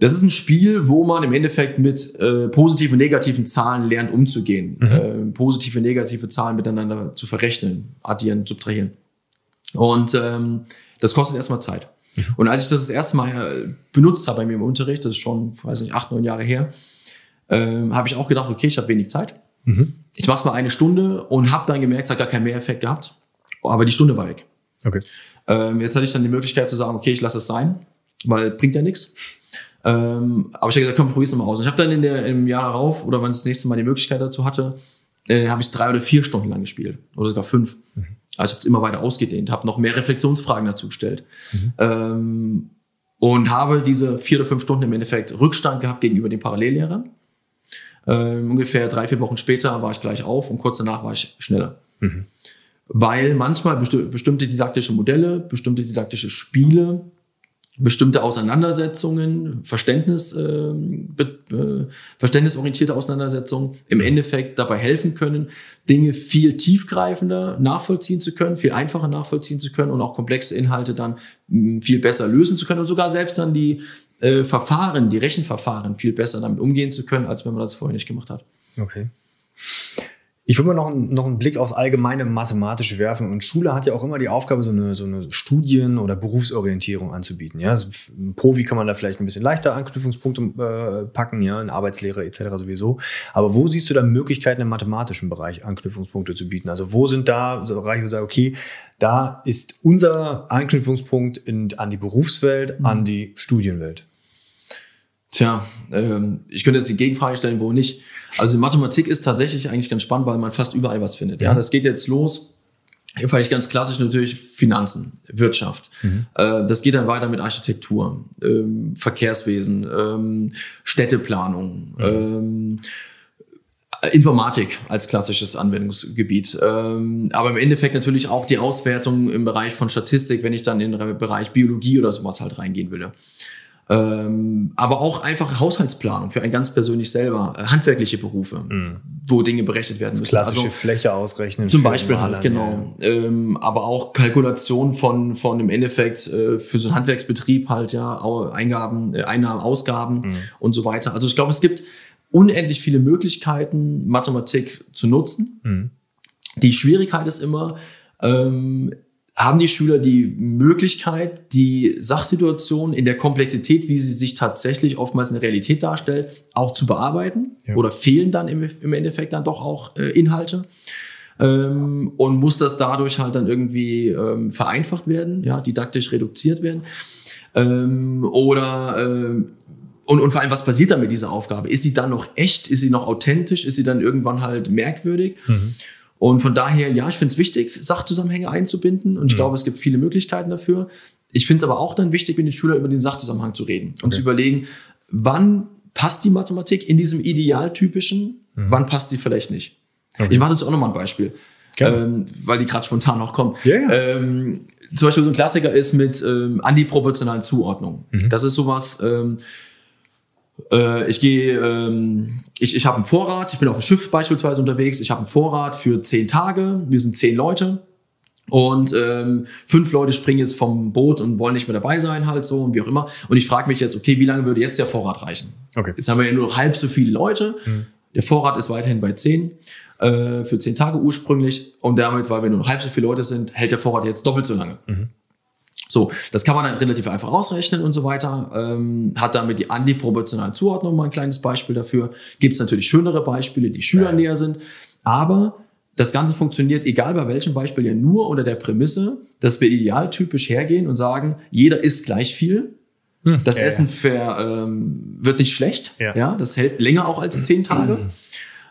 das ist ein Spiel, wo man im Endeffekt mit äh, positiven und negativen Zahlen lernt umzugehen. Äh, positive, negative Zahlen miteinander zu verrechnen, addieren, subtrahieren. Und ähm, das kostet erstmal Zeit. Und als ich das das erste Mal äh, benutzt habe bei mir im Unterricht, das ist schon, weiß nicht, acht, neun Jahre her, ähm, habe ich auch gedacht, okay, ich habe wenig Zeit. Ich mache es mal eine Stunde und habe dann gemerkt, es hat gar keinen Mehreffekt gehabt. Aber die Stunde war weg. Okay. Ähm, jetzt hatte ich dann die Möglichkeit zu sagen, okay, ich lasse es sein, weil bringt ja nichts. Ähm, aber ich habe gesagt, komm, probier's mal aus. Und ich habe dann in der, im Jahr darauf, oder wann ich das nächste Mal die Möglichkeit dazu hatte, äh, habe ich drei oder vier Stunden lang gespielt. Oder sogar fünf. Also ich habe es immer weiter ausgedehnt, habe noch mehr Reflexionsfragen dazu gestellt. Ähm, und habe diese vier oder fünf Stunden im Endeffekt Rückstand gehabt gegenüber den Parallellehrern. Ähm, ungefähr drei, vier Wochen später war ich gleich auf und kurz danach war ich schneller. Weil manchmal besti bestimmte didaktische Modelle, bestimmte didaktische Spiele, bestimmte Auseinandersetzungen, Verständnis, be- äh, verständnisorientierte Auseinandersetzungen im Endeffekt dabei helfen können, Dinge viel tiefgreifender nachvollziehen zu können, viel einfacher nachvollziehen zu können und auch komplexe Inhalte dann mh, viel besser lösen zu können und sogar selbst dann die äh, Verfahren, die Rechenverfahren viel besser damit umgehen zu können, als wenn man das vorher nicht gemacht hat. Okay. Ich würde mal noch, noch einen Blick aufs allgemeine Mathematische werfen. Und Schule hat ja auch immer die Aufgabe, so eine, so eine Studien- oder Berufsorientierung anzubieten. Ja, also Profi kann man da vielleicht ein bisschen leichter Anknüpfungspunkte äh, packen, ja, in Arbeitslehre etc. sowieso. Aber wo siehst du da Möglichkeiten im mathematischen Bereich Anknüpfungspunkte zu bieten? Also wo sind da so Bereiche, wo du sagst, okay, da ist unser Anknüpfungspunkt in, an die Berufswelt, an die Studienwelt? Tja, ähm, ich könnte jetzt die Gegenfrage stellen, wo nicht. Also Mathematik ist tatsächlich eigentlich ganz spannend, weil man fast überall was findet. Ja, das geht jetzt los. Hier vielleicht ganz klassisch natürlich Finanzen, Wirtschaft. Äh, das geht dann weiter mit Architektur, ähm, Verkehrswesen, ähm, Städteplanung, ähm, Informatik als klassisches Anwendungsgebiet. Ähm, aber im Endeffekt natürlich auch die Auswertung im Bereich von Statistik, wenn ich dann in den Bereich Biologie oder sowas halt reingehen würde. Ähm, aber auch einfach Haushaltsplanung für einen ganz persönlich selber, äh, handwerkliche Berufe, wo Dinge berechnet werden müssen. Klassische Also, Fläche ausrechnen. zum Beispiel halt, genau. Ähm, aber auch Kalkulation von, von im Endeffekt äh, für so einen Handwerksbetrieb halt, ja, Eingaben, äh, Einnahmen, Ausgaben und so weiter. Also ich glaube, es gibt unendlich viele Möglichkeiten, Mathematik zu nutzen. Die Schwierigkeit ist immer, ähm, haben die Schüler die Möglichkeit, die Sachsituation in der Komplexität, wie sie sich tatsächlich oftmals in der Realität darstellt, auch zu bearbeiten? Ja. Oder fehlen dann im, im Endeffekt dann doch auch äh, Inhalte? Ähm, und muss das dadurch halt dann irgendwie ähm, vereinfacht werden, ja, didaktisch reduziert werden? Ähm, oder ähm, und, und vor allem, was passiert dann mit dieser Aufgabe? Ist sie dann noch echt? Ist sie noch authentisch? Ist sie dann irgendwann halt merkwürdig? Und von daher, ja, ich finde es wichtig, Sachzusammenhänge einzubinden. Und ich glaube, es gibt viele Möglichkeiten dafür. Ich finde es aber auch dann wichtig, mit den Schülern über den Sachzusammenhang zu reden und Okay. zu überlegen, wann passt die Mathematik in diesem idealtypischen, wann passt sie vielleicht nicht. Ich mache jetzt auch nochmal ein Beispiel, ähm, weil die gerade spontan noch kommen. Ja. Ähm, zum Beispiel so ein Klassiker ist mit ähm, antiproportionalen Zuordnungen. Das ist sowas, ähm, äh, ich gehe, ähm, ich, ich habe einen Vorrat, ich bin auf dem Schiff beispielsweise unterwegs, ich habe einen Vorrat für zehn Tage, wir sind zehn Leute und ähm, fünf Leute springen jetzt vom Boot und wollen nicht mehr dabei sein, halt so und wie auch immer. Und ich frage mich jetzt, okay, wie lange würde jetzt der Vorrat reichen? Okay. Jetzt haben wir ja nur noch halb so viele Leute. Der Vorrat ist weiterhin bei zehn äh, für zehn Tage ursprünglich und damit, weil wir nur noch halb so viele Leute sind, hält der Vorrat jetzt doppelt so lange. So, das kann man dann relativ einfach ausrechnen und so weiter. Ähm, hat damit die antiproportionale Zuordnung mal ein kleines Beispiel dafür. Gibt es natürlich schönere Beispiele, die Schülern Ja. näher sind. Aber das Ganze funktioniert, egal bei welchem Beispiel, ja nur unter der Prämisse, dass wir idealtypisch hergehen und sagen, jeder isst gleich viel Hm, das ja, Essen ver, ähm, wird nicht schlecht. Ja. ja. Das hält länger auch als zehn Tage.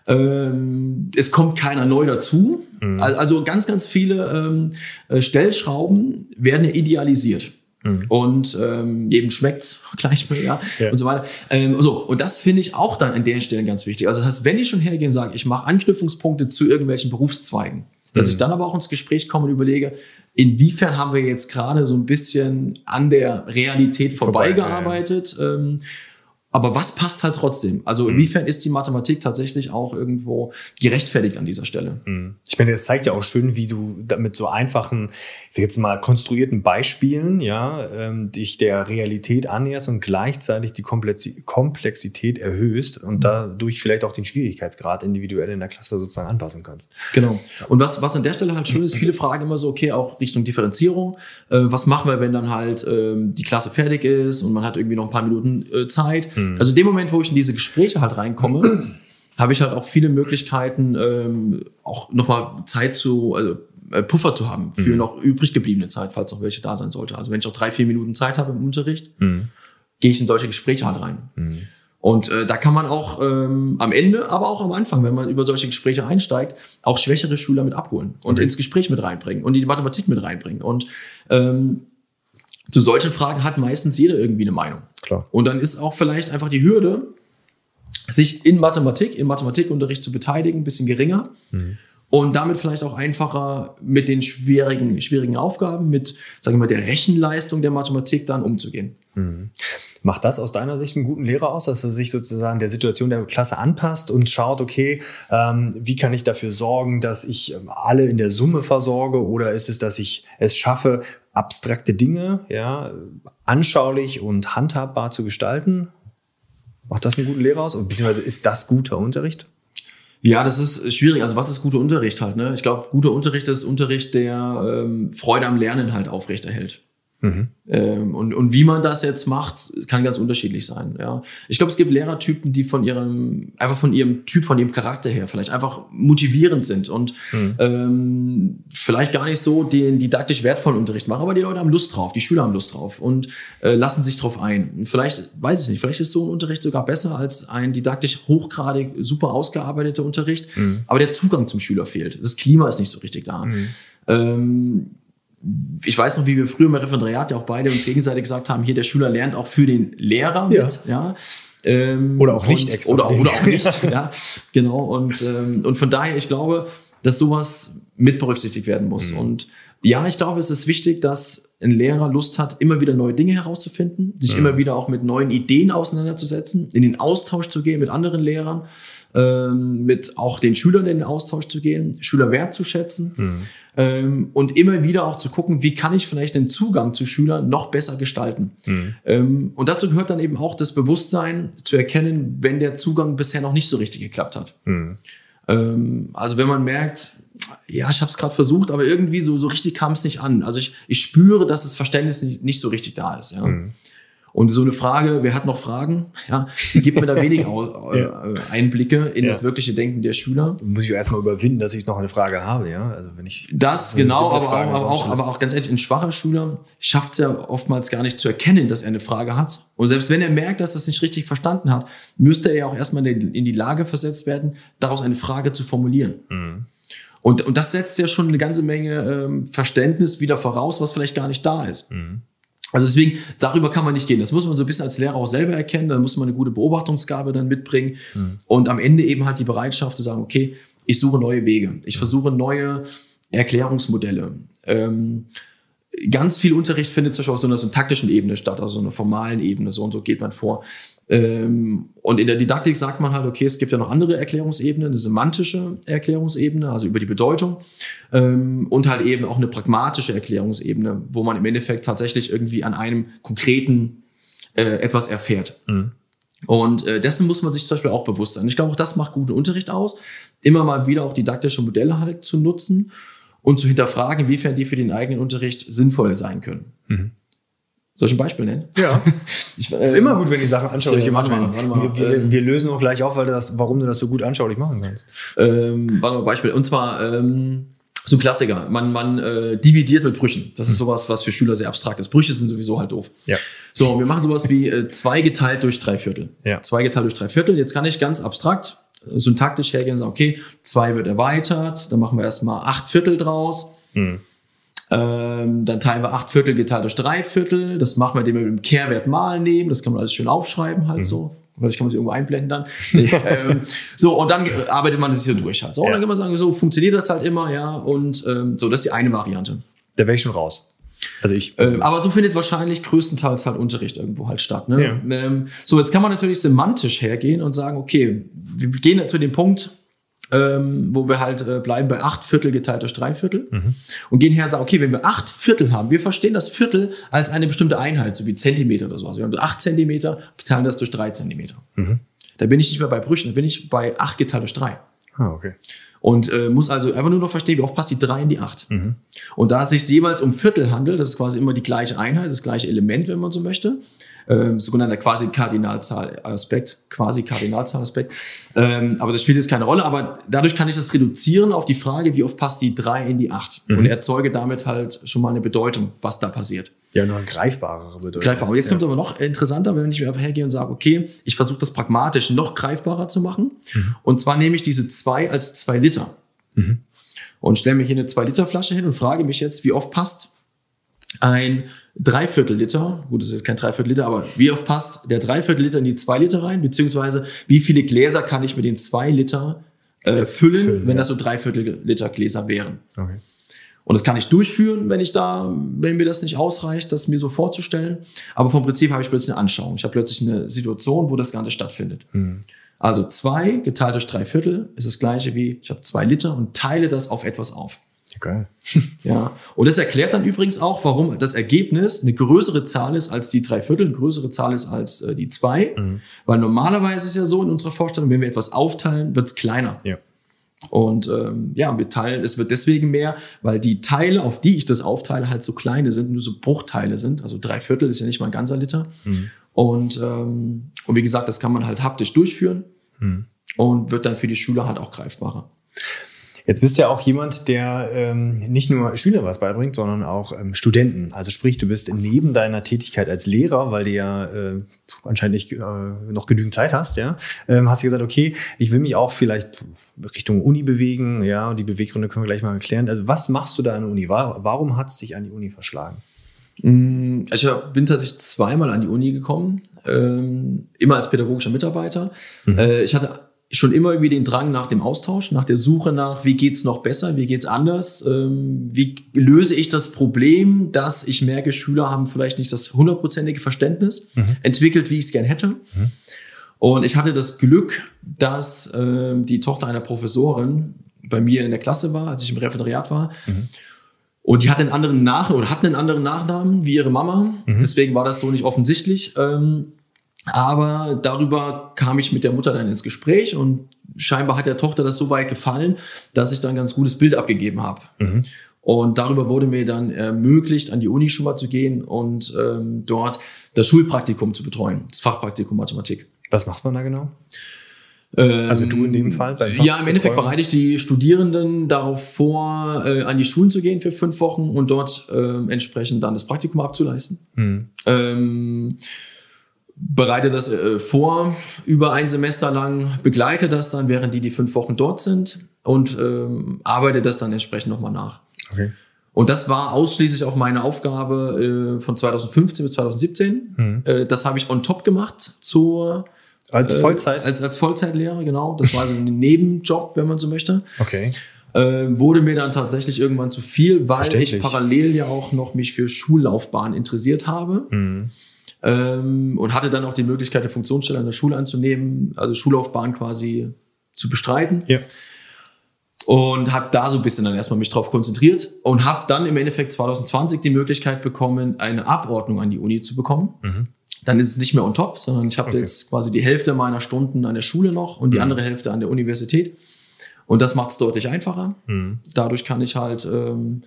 Ähm, es kommt keiner neu dazu. Mhm. Also ganz, ganz viele ähm, äh, Stellschrauben werden idealisiert. Mhm. Und ähm, jedem schmeckt's gleich mehr, ja, ja, und so weiter. Ähm, so, und das finde ich auch dann an den Stellen ganz wichtig. Also das heißt, wenn ich schon hergehe und sage, ich mache Anknüpfungspunkte zu irgendwelchen Berufszweigen, dass mhm. ich dann aber auch ins Gespräch komme und überlege, inwiefern haben wir jetzt gerade so ein bisschen an der Realität vorbeigearbeitet. Vorbei, ja, ja. Ähm, aber was passt halt trotzdem? Also mhm. inwiefern ist die Mathematik tatsächlich auch irgendwo gerechtfertigt an dieser Stelle? Mhm. Ich meine, das zeigt ja auch schön, wie du mit so einfachen, ich sag jetzt mal konstruierten Beispielen, ja, ähm, dich der Realität annäherst und gleichzeitig die Komplexität erhöhst und mhm. dadurch vielleicht auch den Schwierigkeitsgrad individuell in der Klasse sozusagen anpassen kannst. Genau. Und was, was an der Stelle halt schön ist, viele fragen immer so, okay, auch Richtung Differenzierung. Äh, was machen wir, wenn dann halt äh, die Klasse fertig ist und man hat irgendwie noch ein paar Minuten äh, Zeit? Mhm. Also in dem Moment, wo ich in diese Gespräche halt reinkomme, habe ich halt auch viele Möglichkeiten, ähm, auch nochmal Zeit zu, also äh, Puffer zu haben für mhm. noch übrig gebliebene Zeit, falls noch welche da sein sollte. Also wenn ich auch drei, vier Minuten Zeit habe im Unterricht, mhm. gehe ich in solche Gespräche halt rein. Mhm. Und äh, da kann man auch ähm, am Ende, aber auch am Anfang, wenn man über solche Gespräche einsteigt, auch schwächere Schüler mit abholen und ins Gespräch mit reinbringen und die Mathematik mit reinbringen. Und ähm, zu solchen Fragen hat meistens jeder irgendwie eine Meinung. Klar. Und dann ist auch vielleicht einfach die Hürde, sich in Mathematik, im Mathematikunterricht zu beteiligen, ein bisschen geringer. Mhm. Und damit vielleicht auch einfacher mit den schwierigen, schwierigen Aufgaben, mit, sagen wir mal, der Rechenleistung der Mathematik dann umzugehen. Mhm. Macht das aus deiner Sicht einen guten Lehrer aus, dass er sich sozusagen der Situation der Klasse anpasst und schaut, okay, ähm, wie kann ich dafür sorgen, dass ich ähm, alle in der Summe versorge oder ist es, dass ich es schaffe, abstrakte Dinge ja, anschaulich und handhabbar zu gestalten? Macht das einen guten Lehrer aus? Beziehungsweise ist das guter Unterricht? Ja, das ist schwierig. Also was ist guter Unterricht halt? Ne? Ich glaube, guter Unterricht ist Unterricht, der ähm, Freude am Lernen halt aufrechterhält. Mhm. Ähm, und, und wie man das jetzt macht, kann ganz unterschiedlich sein. Ja. Ich glaube, es gibt Lehrertypen, die von ihrem, einfach von ihrem Typ, von ihrem Charakter her vielleicht einfach motivierend sind und mhm. ähm, vielleicht gar nicht so den didaktisch wertvollen Unterricht machen, aber die Leute haben Lust drauf, die Schüler haben Lust drauf und äh, lassen sich drauf ein. Und vielleicht, weiß ich nicht, vielleicht ist so ein Unterricht sogar besser als ein didaktisch hochgradig super ausgearbeiteter Unterricht, mhm. aber der Zugang zum Schüler fehlt. Das Klima ist nicht so richtig da. Mhm. Ähm, ich weiß noch, wie wir früher im Referendariat ja auch beide uns gegenseitig gesagt haben, hier der Schüler lernt auch für den Lehrer ja. mit, ja. Ähm, oder auch nicht und, extra. Oder, oder auch nicht, ja. Genau. Und, ähm, und von daher, ich glaube, dass sowas mit berücksichtigt werden muss. Mhm. Und ja, ich glaube, es ist wichtig, dass ein Lehrer Lust hat, immer wieder neue Dinge herauszufinden, sich mhm. immer wieder auch mit neuen Ideen auseinanderzusetzen, in den Austausch zu gehen mit anderen Lehrern, ähm, mit auch den Schülern in den Austausch zu gehen, Schüler wertzuschätzen. Mhm ähm, und immer wieder auch zu gucken, wie kann ich vielleicht den Zugang zu Schülern noch besser gestalten. Mhm. Ähm, und dazu gehört dann eben auch das Bewusstsein zu erkennen, wenn der Zugang bisher noch nicht so richtig geklappt hat. Mhm. Ähm, also wenn man merkt, ja, ich habe es gerade versucht, aber irgendwie so, so richtig kam es nicht an. Also ich, ich spüre, dass das Verständnis nicht, nicht so richtig da ist. Ja. Mhm. Und so eine Frage, wer hat noch Fragen? Ja, gibt mir da wenig ja. Einblicke in ja. das wirkliche Denken der Schüler. Muss ich erstmal überwinden, dass ich noch eine Frage habe, ja? Also wenn ich das genau, aber auch, aber auch, aber auch ganz ehrlich, ein schwacher Schüler schafft es ja oftmals gar nicht zu erkennen, dass er eine Frage hat. Und selbst wenn er merkt, dass er es nicht richtig verstanden hat, müsste er ja auch erstmal in die Lage versetzt werden, daraus eine Frage zu formulieren. Mhm. Und, und das setzt ja schon eine ganze Menge ähm, Verständnis wieder voraus, was vielleicht gar nicht da ist. Mhm. Also deswegen, darüber kann man nicht gehen. Das muss man so ein bisschen als Lehrer auch selber erkennen. Da muss man eine gute Beobachtungsgabe dann mitbringen. Mhm. Und am Ende eben halt die Bereitschaft zu sagen, okay, ich suche neue Wege. Ich mhm. versuche neue Erklärungsmodelle. Ähm, ganz viel Unterricht findet zum Beispiel auf so einer syntaktischen Ebene statt, also so einer formalen Ebene. So und so geht man vor. Ähm, und in der Didaktik sagt man halt, okay, es gibt ja noch andere Erklärungsebenen, eine semantische Erklärungsebene, also über die Bedeutung, ähm, und halt eben auch eine pragmatische Erklärungsebene, wo man im Endeffekt tatsächlich irgendwie an einem konkreten äh, etwas erfährt. Mhm. Und äh, dessen muss man sich zum Beispiel auch bewusst sein. Ich glaube, auch das macht guten Unterricht aus, immer mal wieder auch didaktische Modelle halt zu nutzen und zu hinterfragen, inwiefern die für den eigenen Unterricht sinnvoll sein können. Mhm. Soll ich ein Beispiel nennen? Ja. Ich, äh, ist immer gut, wenn die Sachen anschaulich gemacht werden. Wir, wir, ähm, wir, lösen auch gleich auf, weil das, warum du das so gut anschaulich machen kannst. Ähm, warte mal, Beispiel. Und zwar, ähm, So ein Klassiker. Man, man äh, dividiert mit Brüchen. Das ist sowas, was für Schüler sehr abstrakt ist. Brüche sind sowieso halt doof. Ja. So, wir machen sowas wie äh, zwei geteilt durch drei Viertel. Ja. Zwei geteilt durch drei Viertel. Jetzt kann ich ganz abstrakt, äh, syntaktisch hergehen und sagen, okay, zwei wird erweitert, dann machen wir erstmal acht Viertel draus. Mhm. Ähm, dann teilen wir acht Viertel geteilt durch drei Viertel. Das machen wir, indem wir mit dem Kehrwert mal nehmen. Das kann man alles schön aufschreiben halt so. Vielleicht kann man sich irgendwo einblenden dann. Nee, ähm, so, und dann arbeitet man das hier durch halt. So, und Ja. dann kann man sagen, so funktioniert das halt immer, ja. Und ähm, so, das ist die eine Variante. Da wäre ich schon raus. Also ich. Ähm, aber so findet wahrscheinlich größtenteils halt Unterricht irgendwo halt statt. Ne? Ähm, so, jetzt kann man natürlich semantisch hergehen und sagen, okay, wir gehen zu dem Punkt, ähm, wo wir halt äh, bleiben bei acht Viertel geteilt durch drei Viertel und gehen her und sagen, okay, wenn wir acht Viertel haben, wir verstehen das Viertel als eine bestimmte Einheit, so wie Zentimeter oder so. Also wir haben acht Zentimeter, teilen das durch drei Zentimeter. Da bin ich nicht mehr bei Brüchen, da bin ich bei acht geteilt durch drei. ah, okay. Und äh, muss also einfach nur noch verstehen, wie oft passt die 3 in die 8. Und da es sich jeweils um Viertel handelt, das ist quasi immer die gleiche Einheit, das gleiche Element, wenn man so möchte, ähm, sogenannter quasi Kardinalzahlaspekt, quasi Kardinalzahlaspekt. Ähm, aber das spielt jetzt keine Rolle, aber dadurch kann ich das reduzieren auf die Frage, wie oft passt die 3 in die 8 und erzeuge damit halt schon mal eine Bedeutung, was da passiert. Ja, nur ein greifbarere Bedeutung. Greifbar. Und jetzt ja. kommt aber noch interessanter, wenn ich einfach hergehe und sage, okay, ich versuche das pragmatisch noch greifbarer zu machen. Und zwar nehme ich diese zwei als zwei Liter. Und stelle mir hier eine zwei Liter Flasche hin und frage mich jetzt, wie oft passt ein Dreiviertel Liter, gut, das ist jetzt kein Dreiviertel Liter, aber wie oft passt der Dreiviertel Liter in die zwei Liter rein, beziehungsweise wie viele Gläser kann ich mit den zwei Liter äh, füllen, füllen, wenn ja. das so Dreiviertel Liter Gläser wären. Okay. Und das kann ich durchführen, wenn ich da, wenn mir das nicht ausreicht, das mir so vorzustellen. Aber vom Prinzip habe ich plötzlich eine Anschauung. Ich habe plötzlich eine Situation, wo das Ganze stattfindet. Also zwei geteilt durch drei Viertel ist das gleiche wie, ich habe zwei Liter und teile das auf etwas auf. Geil. Ja. Und das erklärt dann übrigens auch, warum das Ergebnis eine größere Zahl ist als die drei Viertel, eine größere Zahl ist als äh, die zwei. Weil normalerweise ist es ja so in unserer Vorstellung, wenn wir etwas aufteilen, wird es kleiner. Ja. Und ähm, ja, wir teilen, es wird deswegen mehr, weil die Teile, auf die ich das aufteile, halt so kleine sind, nur so Bruchteile sind. Also drei Viertel ist ja nicht mal ein ganzer Liter. Und, ähm, und wie gesagt, das kann man halt haptisch durchführen und wird dann für die Schüler halt auch greifbarer. Jetzt bist du ja auch jemand, der ähm, nicht nur Schülern was beibringt, sondern auch ähm, Studenten. Also sprich, du bist neben deiner Tätigkeit als Lehrer, weil du ja äh, anscheinend nicht äh, noch genügend Zeit hast, ja, ähm, hast du gesagt, okay, ich will mich auch vielleicht Richtung Uni bewegen, ja, und die Beweggründe können wir gleich mal erklären. Also was machst du da an der Uni? Wa- Warum hat es dich an die Uni verschlagen? Mm, Also ich bin tatsächlich zweimal an die Uni gekommen, ähm, immer als pädagogischer Mitarbeiter. Äh, ich hatte schon immer irgendwie den Drang nach dem Austausch, nach der Suche nach, wie geht's noch besser, wie geht's anders, ähm, wie löse ich das Problem, dass ich merke, Schüler haben vielleicht nicht das hundertprozentige Verständnis entwickelt, wie ich es gern hätte. Und ich hatte das Glück, dass ähm, die Tochter einer Professorin bei mir in der Klasse war, als ich im Referendariat war. Und die hat einen anderen Nach oder hat einen anderen Nachnamen wie ihre Mama. Deswegen war das so nicht offensichtlich. Ähm, aber darüber kam ich mit der Mutter dann ins Gespräch und scheinbar hat der Tochter das so weit gefallen, dass ich dann ein ganz gutes Bild abgegeben habe. Und darüber wurde mir dann ermöglicht, an die Uni schon mal zu gehen und ähm, dort das Schulpraktikum zu betreuen, das Fachpraktikum Mathematik. Was macht man da genau? Ähm, Also du in dem Fall? Ja, im Endeffekt bereite ich die Studierenden darauf vor, äh, an die Schulen zu gehen für fünf Wochen und dort ähm, entsprechend dann das Praktikum abzuleisten. Hm. Ähm, bereite das äh, vor über ein Semester lang, begleite das dann, während die die fünf Wochen dort sind und ähm, arbeite das dann entsprechend nochmal nach. Okay. Und das war ausschließlich auch meine Aufgabe äh, von 2015 bis 2017. Äh, das habe ich on top gemacht zur Als äh, Vollzeit? Als, als Vollzeitlehrer, genau. Das war so ein Nebenjob, wenn man so möchte. okay. Äh, wurde mir dann tatsächlich irgendwann zu viel, weil ich parallel ja auch noch mich für Schullaufbahn interessiert habe. Mhm. Ähm, und hatte dann auch die Möglichkeit, eine Funktionsstelle an der Schule anzunehmen, also Schullaufbahn quasi zu bestreiten. Ja. Und habe da so ein bisschen dann erstmal mich drauf konzentriert und habe dann im Endeffekt 2020 die Möglichkeit bekommen, eine Abordnung an die Uni zu bekommen. Dann ist es nicht mehr on top, sondern ich habe Okay. jetzt quasi die Hälfte meiner Stunden an der Schule noch und die andere Hälfte an der Universität. Und das macht es deutlich einfacher. Mhm. Dadurch kann ich halt ähm,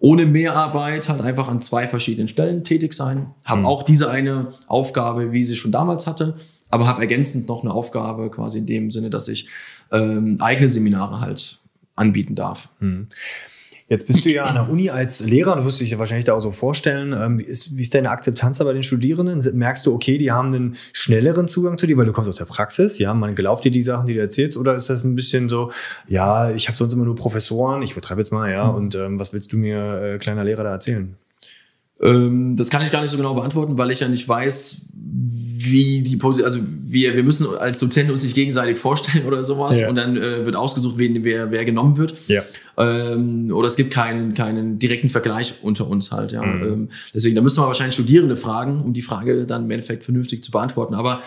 ohne Mehrarbeit halt einfach an zwei verschiedenen Stellen tätig sein. Habe auch diese eine Aufgabe, wie sie schon damals hatte, aber habe ergänzend noch eine Aufgabe quasi in dem Sinne, dass ich ähm, eigene Seminare halt anbieten darf. Jetzt bist du ja an der Uni als Lehrer, du wirst dich wahrscheinlich da auch so vorstellen. Ähm, wie, ist, wie ist deine Akzeptanz da bei den Studierenden? Merkst du, okay, die haben einen schnelleren Zugang zu dir, weil du kommst aus der Praxis, ja, man glaubt dir die Sachen, die du erzählst, oder ist das ein bisschen so, ja, ich habe sonst immer nur Professoren, ich betreibe jetzt mal, ja, mhm. und ähm, was willst du mir, äh, kleiner Lehrer, da erzählen? Ähm, das kann ich gar nicht so genau beantworten, weil ich ja nicht weiß, wie die Position, also wir, wir müssen als Dozenten uns nicht gegenseitig vorstellen oder sowas ja. und dann äh, wird ausgesucht, wen, wer, wer genommen wird. Ja. Ähm, oder es gibt keinen, keinen direkten Vergleich unter uns halt. Ja. Mhm. Ähm, deswegen, da müssen wir wahrscheinlich Studierende fragen, um die Frage dann im Endeffekt vernünftig zu beantworten. Aber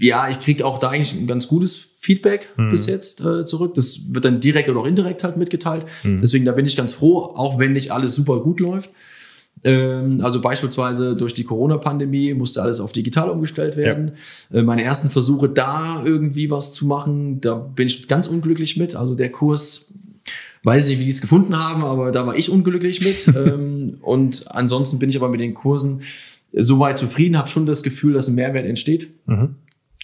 ja, ich kriege auch da eigentlich ein ganz gutes Feedback mhm. bis jetzt äh, zurück. Das wird dann direkt oder auch indirekt halt mitgeteilt. Mhm. Deswegen, da bin ich ganz froh, auch wenn nicht alles super gut läuft. Ähm, also beispielsweise durch die Corona-Pandemie musste alles auf digital umgestellt werden. Ja. Äh, meine ersten Versuche da irgendwie was zu machen, da bin ich ganz unglücklich mit. Also der Kurs weiß nicht, wie die es gefunden haben, aber da war ich unglücklich mit. ähm, und ansonsten bin ich aber mit den Kursen soweit zufrieden, habe schon das Gefühl, dass ein Mehrwert entsteht. Mhm.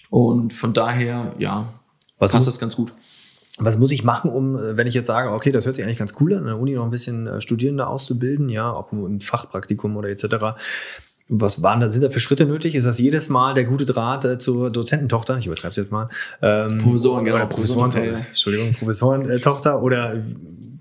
Und von daher, ja, was passt das ganz gut. Was muss ich machen, um, äh, wenn ich jetzt sage, okay, das hört sich eigentlich ganz cool an, an der Uni noch ein bisschen äh, Studierende auszubilden, ja, ob nur im Fachpraktikum oder etc. Was waren da, sind da für Schritte nötig? Ist das jedes Mal der gute Draht äh, zur Dozententochter? Ich übertreibe es jetzt mal. Ähm, Professoren, genau. Professoren, Professoren, Entschuldigung, Professorentochter oder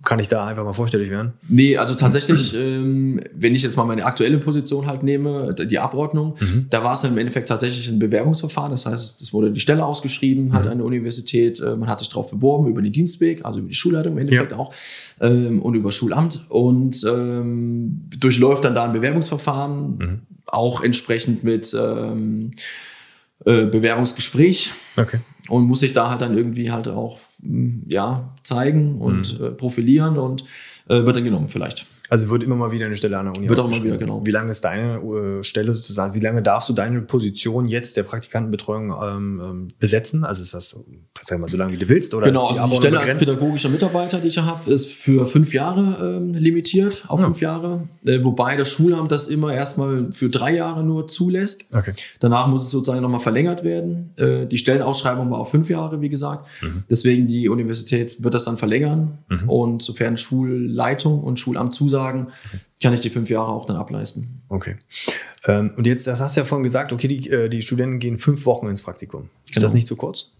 kann ich da einfach mal vorstellig werden? Nee, also tatsächlich, ähm, wenn ich jetzt mal meine aktuelle Position halt nehme, die Abordnung, mhm. da war es im Endeffekt tatsächlich ein Bewerbungsverfahren. Das heißt, es wurde die Stelle ausgeschrieben, halt mhm. an der Universität, äh, man hat sich darauf beworben über den Dienstweg, also über die Schulleitung im Endeffekt ja. auch ähm, und über Schulamt und ähm, durchläuft dann da ein Bewerbungsverfahren, mhm. auch entsprechend mit ähm, äh, Bewerbungsgespräch. Okay und muss sich da halt dann irgendwie halt auch ja zeigen und mhm. äh, profilieren und äh, wird dann genommen vielleicht. Also wird immer mal wieder eine Stelle an der Uni Wird auch mal wieder, genau. Wie lange ist deine äh, Stelle sozusagen, wie lange darfst du deine Position jetzt der Praktikantenbetreuung ähm, ähm besetzen? Also ist das, sag mal, so lange wie du willst? Oder genau, die, also die Stelle begrenzt? als pädagogischer Mitarbeiter, die ich habe, ist für fünf Jahre ähm, limitiert, auf ja. fünf Jahre. Äh, wobei das Schulamt das immer erstmal für drei Jahre nur zulässt. Okay. Danach muss es sozusagen nochmal verlängert werden. Äh, die Stellenausschreibung war auf fünf Jahre, wie gesagt. Mhm. Deswegen die Universität wird das dann verlängern. Mhm. Und sofern Schulleitung und Schulamt zusagen, sagen, kann ich die fünf Jahre auch dann ableisten. Okay. Ähm, und jetzt, das hast du ja vorhin gesagt, okay, die, äh, die Studenten gehen fünf Wochen ins Praktikum. Ist genau. das nicht zu kurz?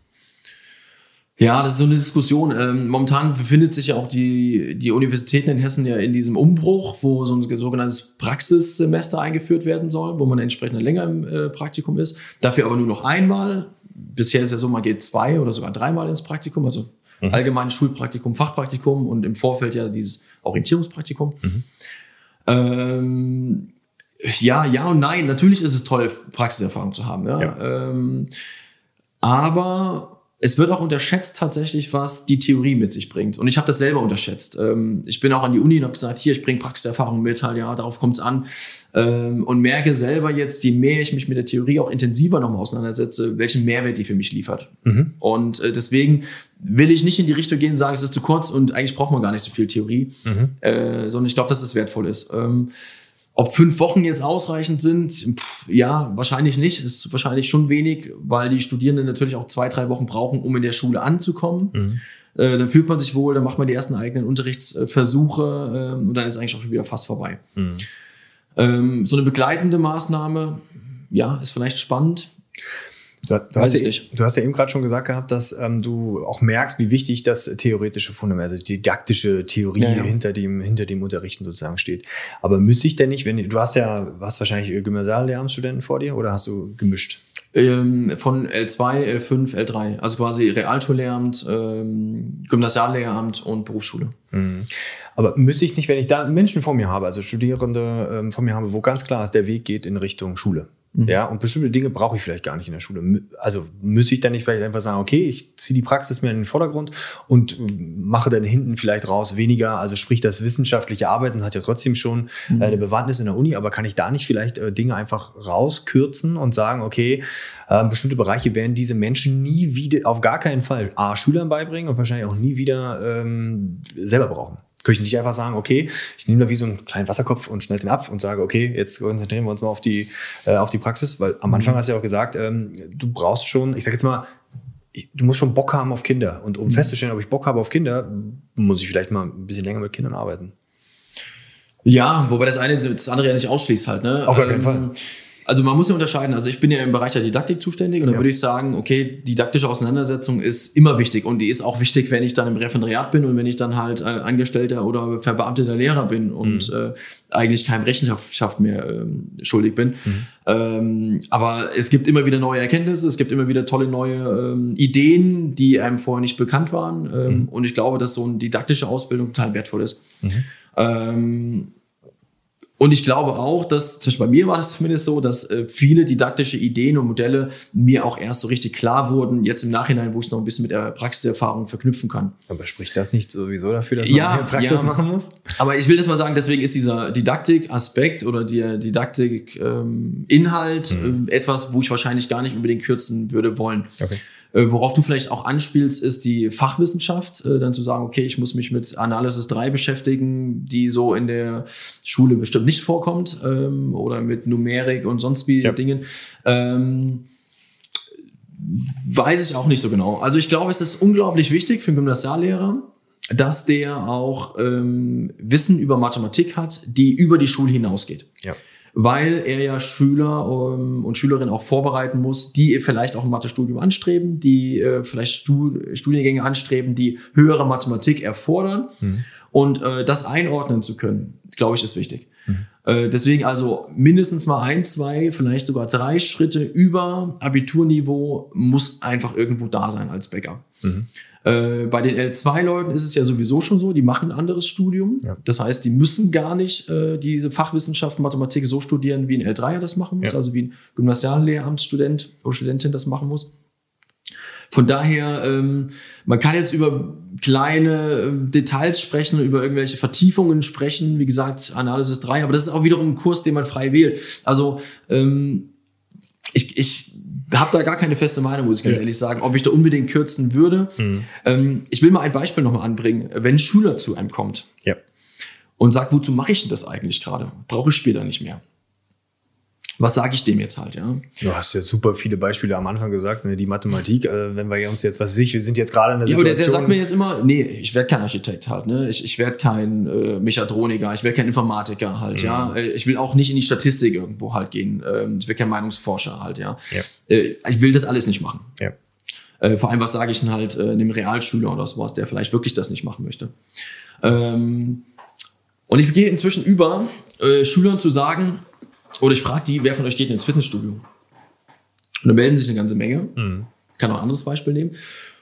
Ja, das ist so eine Diskussion. Ähm, momentan befindet sich ja auch die, die Universitäten in Hessen ja in diesem Umbruch, wo so ein sogenanntes Praxissemester eingeführt werden soll, wo man entsprechend länger im äh, Praktikum ist. Dafür aber nur noch einmal. Bisher ist ja so, man geht zwei oder sogar dreimal ins Praktikum, also mhm. allgemeines Schulpraktikum, Fachpraktikum und im Vorfeld ja dieses Orientierungspraktikum. Mhm. Ähm, ja, ja und nein. Natürlich ist es toll, Praxiserfahrung zu haben. Ja. ja. Ähm, aber es wird auch unterschätzt tatsächlich, was die Theorie mit sich bringt. Und ich habe das selber unterschätzt. Ähm, ich bin auch an die Uni und habe gesagt, hier, ich bringe Praxiserfahrung mit, halt, ja, darauf kommt es an. Ähm, und merke selber jetzt, je mehr ich mich mit der Theorie auch intensiver nochmal auseinandersetze, welchen Mehrwert die für mich liefert. Mhm. Und äh, deswegen will ich nicht in die Richtung gehen und sagen, es ist zu kurz und eigentlich braucht man gar nicht so viel Theorie, mhm. äh, sondern ich glaube, dass es wertvoll ist. Ähm, ob fünf Wochen jetzt ausreichend sind, pff, ja, wahrscheinlich nicht. Ist wahrscheinlich schon wenig, weil die Studierenden natürlich auch zwei, drei Wochen brauchen, um in der Schule anzukommen. Mhm. Äh, dann fühlt man sich wohl, dann macht man die ersten eigenen Unterrichtsversuche äh, und dann ist eigentlich auch schon wieder fast vorbei. Mhm. Ähm, so eine begleitende Maßnahme, ja, ist vielleicht spannend. Du, du, hast ja, du, hast ja, eben gerade schon gesagt gehabt, dass ähm, du auch merkst, wie wichtig das theoretische Fundament, also die didaktische Theorie ja, ja. hinter dem hinter dem Unterrichten sozusagen steht. Aber müsste ich denn nicht, wenn du hast ja, hast wahrscheinlich Gymnasiallehramtsstudenten vor dir oder hast du gemischt? Ähm, von L2, L5, L3, also quasi Realschullehramt, ähm, Gymnasiallehramt und Berufsschule. Mhm. Aber müsste ich nicht, wenn ich da Menschen vor mir habe, also Studierende ähm, vor mir habe, wo ganz klar ist, der Weg geht in Richtung Schule, Mhm. Ja, und bestimmte Dinge brauche ich vielleicht gar nicht in der Schule. Also müsste ich dann nicht vielleicht einfach sagen, okay, ich ziehe die Praxis mehr in den Vordergrund und äh, mache dann hinten vielleicht raus weniger, also sprich das wissenschaftliche Arbeiten hat ja trotzdem schon mhm. eine Bewandtnis in der Uni, aber kann ich da nicht vielleicht äh, Dinge einfach rauskürzen und sagen, okay, äh, bestimmte Bereiche werden diese Menschen nie wieder, auf gar keinen Fall A, Schülern beibringen und wahrscheinlich auch nie wieder ähm, selber brauchen. Könnte ich nicht einfach sagen, okay, ich nehme da wie so einen kleinen Wasserkopf und schnell den ab und sage, okay, jetzt konzentrieren wir uns mal auf die, äh, auf die Praxis, weil am Anfang mhm. hast du ja auch gesagt, ähm, du brauchst schon, ich sag jetzt mal, du musst schon Bock haben auf Kinder. Und um mhm. festzustellen, ob ich Bock habe auf Kinder, muss ich vielleicht mal ein bisschen länger mit Kindern arbeiten. Ja, wobei das eine das andere ja nicht ausschließt halt. Ne? Auf keinen ähm, Fall. Also man muss ja unterscheiden. Also ich bin ja im Bereich der Didaktik zuständig und ja. da würde ich sagen, okay, didaktische Auseinandersetzung ist immer wichtig und die ist auch wichtig, wenn ich dann im Referendariat bin und wenn ich dann halt äh, Angestellter oder verbeamteter Lehrer bin und mhm. äh, eigentlich keinem Rechenschaft mehr ähm, schuldig bin. Mhm. Ähm, aber es gibt immer wieder neue Erkenntnisse, es gibt immer wieder tolle neue ähm, Ideen, die einem vorher nicht bekannt waren. Ähm, mhm. Und ich glaube, dass so eine didaktische Ausbildung total wertvoll ist. Mhm. Ähm, und ich glaube auch, dass, zum Beispiel bei mir war es zumindest so, dass äh, viele didaktische Ideen und Modelle mir auch erst so richtig klar wurden, jetzt im Nachhinein, wo ich es noch ein bisschen mit der Praxiserfahrung verknüpfen kann. Aber spricht das nicht sowieso dafür, dass man ja, mehr Praxis ja. machen muss? Aber ich will das mal sagen, deswegen ist dieser Didaktik-Aspekt oder der Didaktik-Inhalt ähm, mhm. äh, etwas, wo ich wahrscheinlich gar nicht unbedingt kürzen würde wollen. Okay. Äh, worauf du vielleicht auch anspielst, ist die Fachwissenschaft, äh, dann zu sagen, okay, ich muss mich mit Analysis 3 beschäftigen, die so in der Schule bestimmt nicht vorkommt, ähm, oder mit Numerik und sonst wie ja. Dingen. Ähm, weiß ich auch nicht so genau. Also ich glaube, es ist unglaublich wichtig für einen Gymnasiallehrer, dass der auch ähm, Wissen über Mathematik hat, die über die Schule hinausgeht. Weil er ja Schüler ähm, und Schülerinnen auch vorbereiten muss, die vielleicht auch ein Mathestudium anstreben, die äh, vielleicht Studiengänge anstreben, die höhere Mathematik erfordern. Mhm. Und äh, das einordnen zu können, glaube ich, ist wichtig. Mhm. Äh, deswegen also mindestens mal ein, zwei, vielleicht sogar drei Schritte über Abiturniveau muss einfach irgendwo da sein als Backup. Mhm. Äh, bei den L2-Leuten ist es ja sowieso schon so, die machen ein anderes Studium. Ja. Das heißt, die müssen gar nicht äh, diese Fachwissenschaft Mathematik so studieren, wie ein L3er das machen muss, ja. also wie ein Gymnasiallehramtsstudent oder Studentin das machen muss. Von daher, ähm, man kann jetzt über kleine äh, Details sprechen, über irgendwelche Vertiefungen sprechen. Wie gesagt, Analysis 3, aber das ist auch wiederum ein Kurs, den man frei wählt. Also ähm, ich, ich habe da gar keine feste Meinung, muss ich ganz ja. ehrlich sagen, ob ich da unbedingt kürzen würde. Mhm. Ähm, ich will mal ein Beispiel nochmal anbringen. Wenn ein Schüler zu einem kommt ja. und sagt, wozu mache ich denn das eigentlich gerade? Brauche ich später nicht mehr was sage ich dem jetzt halt, ja? Du hast ja super viele Beispiele am Anfang gesagt, ne? die Mathematik, äh, wenn wir uns jetzt, was weiß ich, wir sind jetzt gerade in der ja, Situation. Ja, der, der sagt mir jetzt immer, nee, ich werde kein Architekt halt, ne? Ich, ich werde kein äh, Mechatroniker, ich werde kein Informatiker halt, mhm. ja. Äh, ich will auch nicht in die Statistik irgendwo halt gehen. Ähm, ich will kein Meinungsforscher halt, ja. ja. Äh, ich will das alles nicht machen. Ja. Äh, vor allem, was sage ich denn halt äh, einem Realschüler oder sowas, der vielleicht wirklich das nicht machen möchte. Ähm, und ich gehe inzwischen über, äh, Schülern zu sagen, oder ich frage die, wer von euch geht ins Fitnessstudio? Und dann melden sich eine ganze Menge. Mhm. Kann auch ein anderes Beispiel nehmen.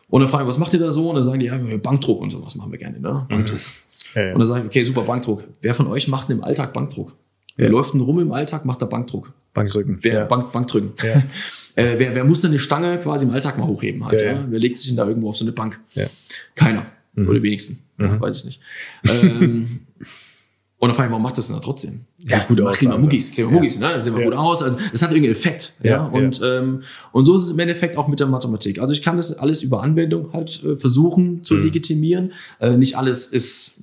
Und dann frage ich, was macht ihr da so? Und dann sagen die, ja, Bankdruck und sowas machen wir gerne, ne? Bankdruck. Ja, ja. Und dann sage ich, okay, super, Bankdruck. Wer von euch macht im Alltag Bankdruck? Wer ja. läuft denn rum im Alltag, macht da Bankdruck? Bankdrücken. Wer, Bank, Bankdrücken. äh, wer, wer muss denn eine Stange quasi im Alltag mal hochheben halt, Wer legt sich denn da irgendwo auf so eine Bank? Keiner. Mhm. Oder wenigsten. Mhm. weiß ich nicht. ähm, und dann frage ich, warum macht das denn da trotzdem? Ja, gut aus. Kriegen wir Muggis, kriegen wir ja. Muggis, ne? Das sehen wir ja. gut aus. Also, das hat irgendeinen Effekt. Ja. ja. Und, Ähm, und so ist es im Endeffekt auch mit der Mathematik. Also ich kann das alles über Anwendung halt äh, versuchen zu mhm. legitimieren. Äh, nicht alles ist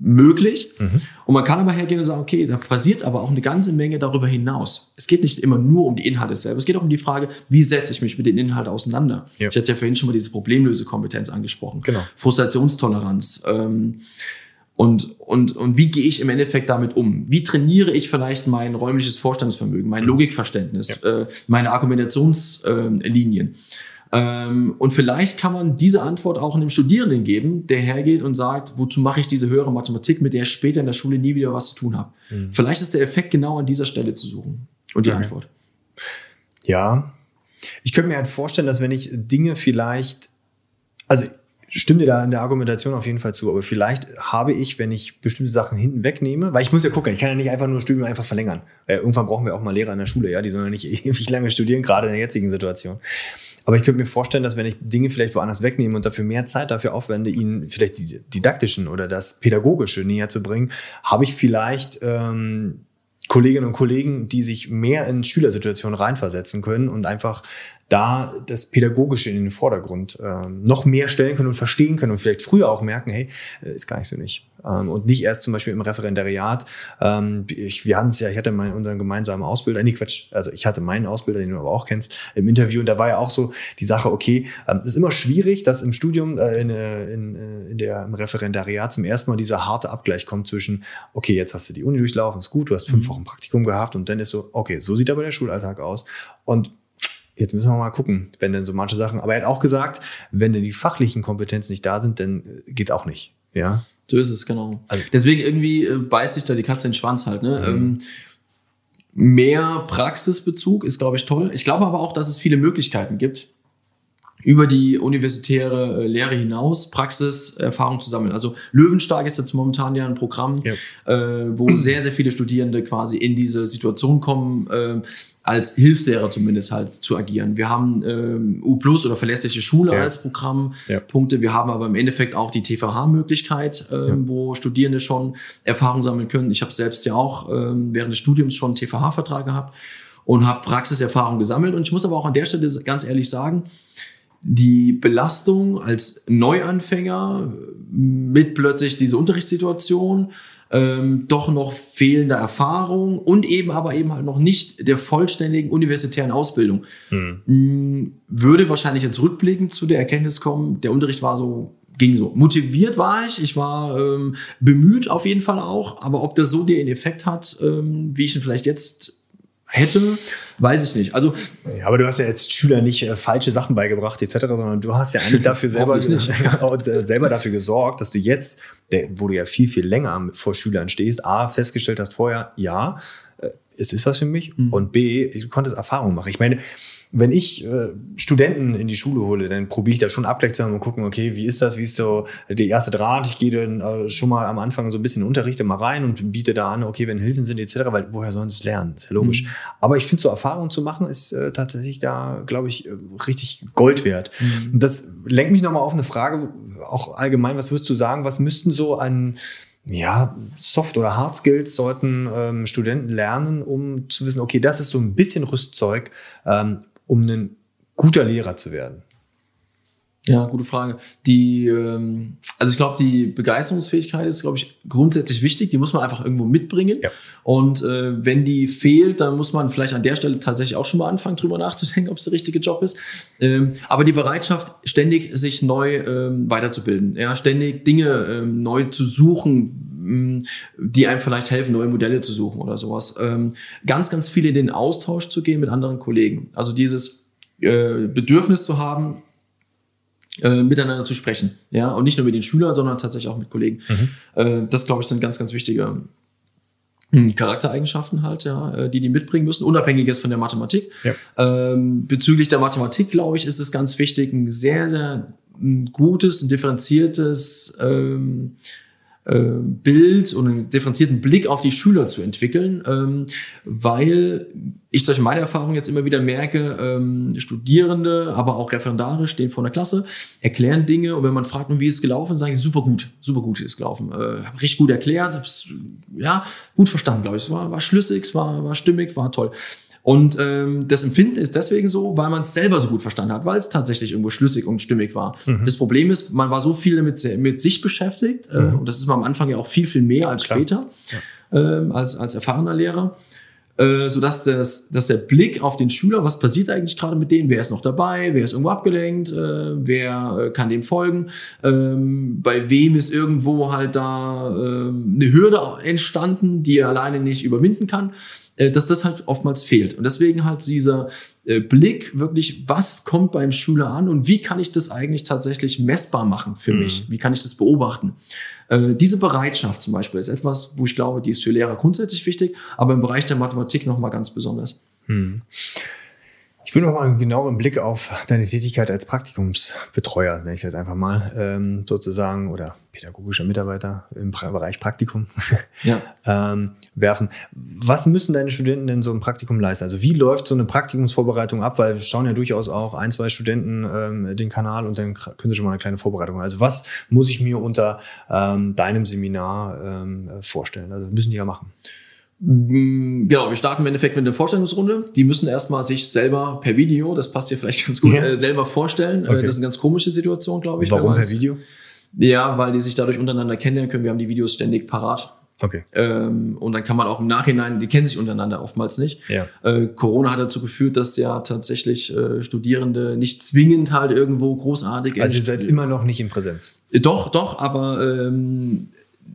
möglich. Mhm. Und man kann aber hergehen und sagen, okay, da passiert aber auch eine ganze Menge darüber hinaus. Es geht nicht immer nur um die Inhalte selber. Es geht auch um die Frage, wie setze ich mich mit den Inhalten auseinander? Ja. Ich hatte ja vorhin schon mal diese Problemlösekompetenz angesprochen. Genau. Frustrationstoleranz. Ähm, und, und, und wie gehe ich im Endeffekt damit um? Wie trainiere ich vielleicht mein räumliches Vorstandsvermögen, mein mhm. Logikverständnis, ja. äh, meine Argumentationslinien? Ähm, und vielleicht kann man diese Antwort auch einem Studierenden geben, der hergeht und sagt, wozu mache ich diese höhere Mathematik, mit der ich später in der Schule nie wieder was zu tun habe. Mhm. Vielleicht ist der Effekt genau an dieser Stelle zu suchen. Und die okay. Antwort. Ja. Ich könnte mir halt vorstellen, dass wenn ich Dinge vielleicht, also stimme dir da in der Argumentation auf jeden Fall zu, aber vielleicht habe ich, wenn ich bestimmte Sachen hinten wegnehme, weil ich muss ja gucken, ich kann ja nicht einfach nur Studium einfach verlängern. Äh, irgendwann brauchen wir auch mal Lehrer in der Schule, ja, die sollen ja nicht ewig lange studieren, gerade in der jetzigen Situation. Aber ich könnte mir vorstellen, dass wenn ich Dinge vielleicht woanders wegnehme und dafür mehr Zeit dafür aufwende, ihnen vielleicht die didaktischen oder das pädagogische näher zu bringen, habe ich vielleicht ähm, Kolleginnen und Kollegen, die sich mehr in Schülersituationen reinversetzen können und einfach da das Pädagogische in den Vordergrund ähm, noch mehr stellen können und verstehen können und vielleicht früher auch merken, hey, äh, ist gar nicht so nicht. Ähm, und nicht erst zum Beispiel im Referendariat. Ähm, ich, wir hatten es ja, ich hatte mal unseren gemeinsamen Ausbilder, nee, Quatsch, also ich hatte meinen Ausbilder, den du aber auch kennst, im Interview und da war ja auch so die Sache, okay, ähm, es ist immer schwierig, dass im Studium, äh, in, äh, in, äh, in der, im Referendariat zum ersten Mal dieser harte Abgleich kommt zwischen, okay, jetzt hast du die Uni durchlaufen, ist gut, du hast fünf mhm. Wochen Praktikum gehabt und dann ist so, okay, so sieht aber der Schulalltag aus. Und Jetzt müssen wir mal gucken, wenn denn so manche Sachen. Aber er hat auch gesagt, wenn denn die fachlichen Kompetenzen nicht da sind, dann geht's auch nicht. Ja. So ist es, genau. Also, Deswegen irgendwie äh, beißt sich da die Katze in den Schwanz halt. Ne? Mhm. Ähm, mehr Praxisbezug ist, glaube ich, toll. Ich glaube aber auch, dass es viele Möglichkeiten gibt, über die universitäre äh, Lehre hinaus Praxiserfahrung zu sammeln. Also Löwenstark ist jetzt momentan ja ein Programm, ja. Äh, wo sehr, sehr viele Studierende quasi in diese Situation kommen, äh, als Hilfslehrer zumindest halt zu agieren. Wir haben ähm, U Plus oder verlässliche Schule ja. als Programmpunkte. Ja. Wir haben aber im Endeffekt auch die TVH-Möglichkeit, ähm, wo Studierende schon Erfahrung sammeln können. Ich habe selbst ja auch ähm, während des Studiums schon TVH-Vertrag gehabt und habe Praxiserfahrung gesammelt. Und ich muss aber auch an der Stelle ganz ehrlich sagen, die Belastung als Neuanfänger mit plötzlich diese Unterrichtssituation, ähm, doch noch fehlende Erfahrung und eben aber eben halt noch nicht der vollständigen universitären Ausbildung. Mhm. Würde wahrscheinlich jetzt rückblickend zu der Erkenntnis kommen, der Unterricht war so ging so. Motiviert war ich, ich war ähm, bemüht auf jeden Fall auch, aber ob das so den Effekt hat, ähm, wie ich ihn vielleicht jetzt hätte, weiß ich nicht. Also, ja, aber du hast ja jetzt Schüler nicht äh, falsche Sachen beigebracht etc., sondern du hast ja eigentlich dafür selber, und, äh, selber dafür gesorgt, dass du jetzt, der, wo du ja viel viel länger vor Schülern stehst, a festgestellt hast vorher, ja, äh, es ist was für mich mhm. und b, du konntest Erfahrung machen. Ich meine, wenn ich äh, Studenten in die Schule hole, dann probiere ich da schon Abgleich zu haben und gucken, okay, wie ist das, wie ist so der erste Draht? Ich gehe dann äh, schon mal am Anfang so ein bisschen Unterrichte mal rein und biete da an, okay, wenn Hilfen sind etc., weil woher sollen sie es lernen? Ist ja logisch. Mhm. Aber ich finde, so Erfahrungen zu machen, ist äh, tatsächlich da, glaube ich, richtig Gold wert. Mhm. Und das lenkt mich nochmal auf eine Frage, auch allgemein, was würdest du sagen, was müssten so an ja, Soft- oder Hard Skills sollten ähm, Studenten lernen, um zu wissen, okay, das ist so ein bisschen Rüstzeug, ähm, um ein guter Lehrer zu werden? Ja, gute Frage. Die, ähm, also ich glaube, die Begeisterungsfähigkeit ist, glaube ich, grundsätzlich wichtig. Die muss man einfach irgendwo mitbringen. Ja. Und äh, wenn die fehlt, dann muss man vielleicht an der Stelle tatsächlich auch schon mal anfangen, drüber nachzudenken, ob es der richtige Job ist. Ähm, aber die Bereitschaft, ständig sich neu ähm, weiterzubilden, ja, ständig Dinge ähm, neu zu suchen, die einem vielleicht helfen, neue Modelle zu suchen oder sowas. Ähm, ganz, ganz viel in den Austausch zu gehen mit anderen Kollegen. Also dieses äh, Bedürfnis zu haben, äh, miteinander zu sprechen. Ja, und nicht nur mit den Schülern, sondern tatsächlich auch mit Kollegen. Mhm. Äh, das, glaube ich, sind ganz, ganz wichtige hm, Charaktereigenschaften halt, ja, äh, die die mitbringen müssen, unabhängiges von der Mathematik. Ja. Ähm, bezüglich der Mathematik, glaube ich, ist es ganz wichtig, ein sehr, sehr ein gutes, ein differenziertes ähm, äh, Bild und einen differenzierten Blick auf die Schüler zu entwickeln, ähm, weil ich durch meine Erfahrung jetzt immer wieder merke, ähm, Studierende, aber auch Referendare stehen vor der Klasse, erklären Dinge und wenn man fragt, wie ist es gelaufen, sagen sie, super gut, super gut ist es gelaufen. Äh, hab richtig gut erklärt, hab's ja gut verstanden, glaube ich. Es war, war schlüssig, es war, war stimmig, war toll. Und ähm, das Empfinden ist deswegen so, weil man es selber so gut verstanden hat, weil es tatsächlich irgendwo schlüssig und stimmig war. Mhm. Das Problem ist, man war so viel mit, mit sich beschäftigt, äh, mhm. und das ist man am Anfang ja auch viel, viel mehr als Klar. später, ja. ähm, als, als erfahrener Lehrer. Äh, so dass, das, dass der Blick auf den Schüler, was passiert eigentlich gerade mit denen, wer ist noch dabei, wer ist irgendwo abgelenkt, äh, wer äh, kann dem folgen, ähm, bei wem ist irgendwo halt da äh, eine Hürde entstanden, die er alleine nicht überwinden kann dass das halt oftmals fehlt. Und deswegen halt dieser äh, Blick wirklich, was kommt beim Schüler an und wie kann ich das eigentlich tatsächlich messbar machen für mhm. mich? Wie kann ich das beobachten? Äh, diese Bereitschaft zum Beispiel ist etwas, wo ich glaube, die ist für Lehrer grundsätzlich wichtig, aber im Bereich der Mathematik nochmal ganz besonders. Mhm. Ich will noch mal einen genaueren Blick auf deine Tätigkeit als Praktikumsbetreuer, nenne ich es jetzt einfach mal, ähm, sozusagen, oder pädagogischer Mitarbeiter im Bereich Praktikum ja. ähm, werfen. Was müssen deine Studenten denn so im Praktikum leisten? Also wie läuft so eine Praktikumsvorbereitung ab? Weil wir schauen ja durchaus auch ein, zwei Studenten ähm, den Kanal und dann können sie schon mal eine kleine Vorbereitung. Also was muss ich mir unter ähm, deinem Seminar ähm, vorstellen? Also müssen die ja machen. Mm, Genau, wir starten im Endeffekt mit einer Vorstellungsrunde. Die müssen erstmal sich selber per Video, das passt hier vielleicht ganz gut, Ja. äh, selber vorstellen. Äh, Okay. Das ist eine ganz komische Situation, glaube ich. Warum per Video? Ja, weil die sich dadurch untereinander kennenlernen können. Wir haben die Videos ständig parat. Okay. Ähm, und dann kann man auch im Nachhinein, die kennen sich untereinander oftmals nicht. Ja. Äh, Corona hat dazu geführt, dass ja tatsächlich äh, Studierende nicht zwingend halt irgendwo großartig. Also in- ihr seid immer noch nicht in Präsenz. Doch, doch, aber ähm,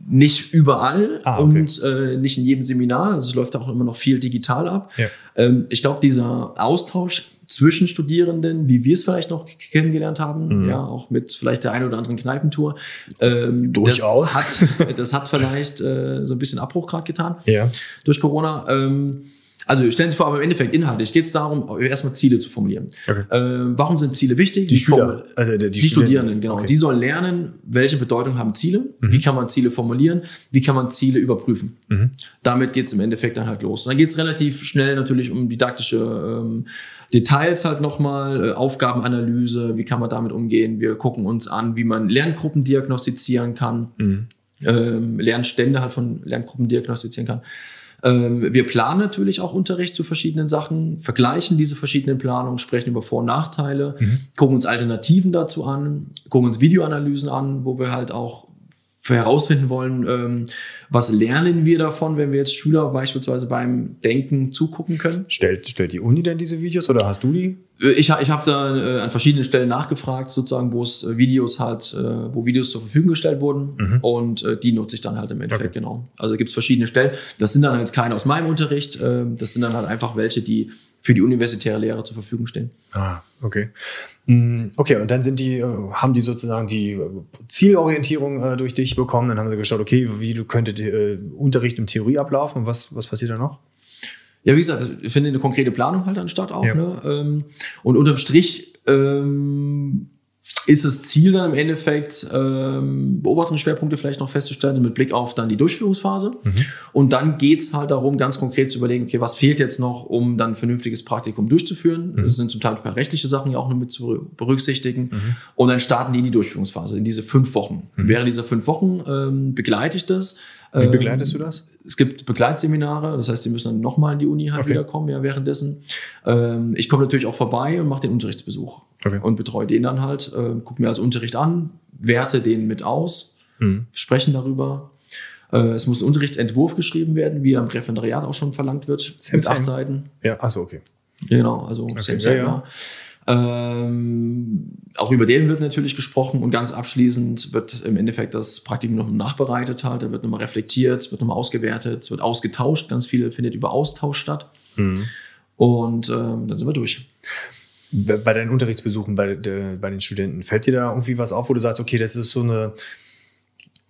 nicht überall Ah, okay. und äh, nicht in jedem Seminar. Also es läuft auch immer noch viel digital ab. Ja. Ähm, ich glaube, dieser Austausch zwischen Studierenden, wie wir es vielleicht noch kennengelernt haben, Mhm. ja, auch mit vielleicht der einen oder anderen Kneipentour, ähm, Durchaus. Das hat, das hat vielleicht äh, so ein bisschen Abbruch gerade getan Ja. durch Corona. Ähm, also stellen Sie sich vor, aber im Endeffekt inhaltlich geht es darum, erstmal Ziele zu formulieren. Okay. Ähm, warum sind Ziele wichtig? Die Wie Schüler, also die, die, Studenten. Studierenden, genau. Okay. Die sollen lernen, welche Bedeutung haben Ziele, wie kann man Ziele formulieren, wie kann man Ziele überprüfen. Mhm. Damit geht es im Endeffekt dann halt los. Und dann geht es relativ schnell natürlich um didaktische ähm, Details halt nochmal, äh, Aufgabenanalyse, wie kann man damit umgehen. Wir gucken uns an, wie man Lerngruppen diagnostizieren kann, Mhm. ähm, Lernstände halt von Lerngruppen diagnostizieren kann. Ähm, wir planen natürlich auch Unterricht zu verschiedenen Sachen, vergleichen diese verschiedenen Planungen, sprechen über Vor- und Nachteile, Mhm. gucken uns Alternativen dazu an, gucken uns Videoanalysen an, wo wir halt auch herausfinden wollen, ähm, was lernen wir davon, wenn wir jetzt Schüler beispielsweise beim Denken zugucken können. Stellt, stellt die Uni denn diese Videos oder hast du die? Äh, Ich, ich habe da äh, an verschiedenen Stellen nachgefragt, sozusagen, wo es äh, Videos halt, äh, wo Videos zur Verfügung gestellt wurden Mhm. und äh, die nutze ich dann halt im Endeffekt, Okay. genau. Also gibt es verschiedene Stellen. Das sind dann halt keine aus meinem Unterricht, äh, das sind dann halt einfach welche, die für die universitäre Lehre zur Verfügung stehen. Ah, okay. Mm, Okay, und dann sind die, äh, haben die sozusagen die äh, Zielorientierung äh, durch dich bekommen. Dann haben sie geschaut, okay, wie du könnte Unterricht im Theorie ablaufen und was, was passiert da noch? Ja, wie gesagt, ich finde eine konkrete Planung halt anstatt auch. Ja. Ne? Ähm, und unterm Strich ähm, ist das Ziel dann im Endeffekt, ähm, Beobachtungsschwerpunkte vielleicht noch festzustellen, so mit Blick auf dann die Durchführungsphase. Und dann geht's halt darum, ganz konkret zu überlegen, okay, was fehlt jetzt noch, um dann ein vernünftiges Praktikum durchzuführen. Das sind zum Teil ein paar rechtliche Sachen ja auch noch mit zu berücksichtigen. Und dann starten die in die Durchführungsphase, in diese fünf Wochen. Während dieser fünf Wochen ähm, begleite ich das. Wie Ähm, begleitest du das? es gibt Begleitseminare, das heißt, die müssen dann nochmal in die Uni halt Okay. wiederkommen, ja, währenddessen. Ähm, ich komme natürlich auch vorbei und mache den Unterrichtsbesuch Okay. und betreue den dann halt, äh, gucke mir als Unterricht an, werte den mit aus, Mhm. sprechen darüber. Äh, es muss ein Unterrichtsentwurf geschrieben werden, wie am Referendariat auch schon verlangt wird, Same, mit same. acht Seiten. Ja, achso, okay. Genau, also same, ja, same, ja. ja. Ähm, auch über den wird natürlich gesprochen und ganz abschließend wird im Endeffekt das Praktikum noch nachbereitet halt, da wird nochmal reflektiert, es wird nochmal ausgewertet, es wird ausgetauscht, ganz viel findet über Austausch statt Mhm. und ähm, dann sind wir durch. Bei deinen Unterrichtsbesuchen bei, de, bei den Studenten, fällt dir da irgendwie was auf, wo du sagst, okay, das ist so eine,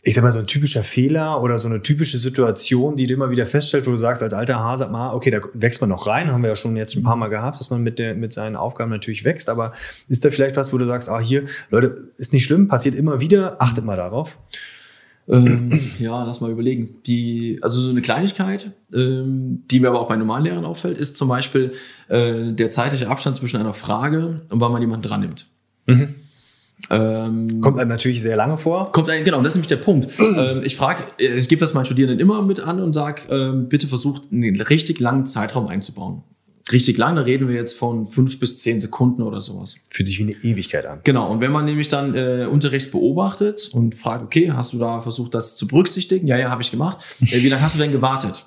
ich sag mal, so ein typischer Fehler oder so eine typische Situation, die du immer wieder feststellst, wo du sagst, als alter Hase, mal, okay, da wächst man noch rein, haben wir ja schon jetzt ein paar Mal gehabt, dass man mit, der, mit seinen Aufgaben natürlich wächst, aber ist da vielleicht was, wo du sagst, ah, hier, Leute, ist nicht schlimm, passiert immer wieder, achtet mal darauf. Ähm, ja, lass mal überlegen. Die, also so eine Kleinigkeit, ähm, die mir aber auch bei normalen Lehrern auffällt, ist zum Beispiel äh, der zeitliche Abstand zwischen einer Frage und wann man jemanden dran nimmt. Mhm. Ähm, Kommt einem natürlich sehr lange vor. Kommt ein, genau, das ist nämlich der Punkt. ähm, ich frage, ich gebe das meinen Studierenden immer mit an und sage, ähm, bitte versucht, einen richtig langen Zeitraum einzubauen. Richtig lang, da reden wir jetzt von fünf bis zehn Sekunden oder sowas. Fühlt sich wie eine Ewigkeit an. Genau, und wenn man nämlich dann äh, Unterricht beobachtet und fragt, okay, hast du da versucht, das zu berücksichtigen? Ja, ja, habe ich gemacht. Äh, wie lange hast du denn gewartet?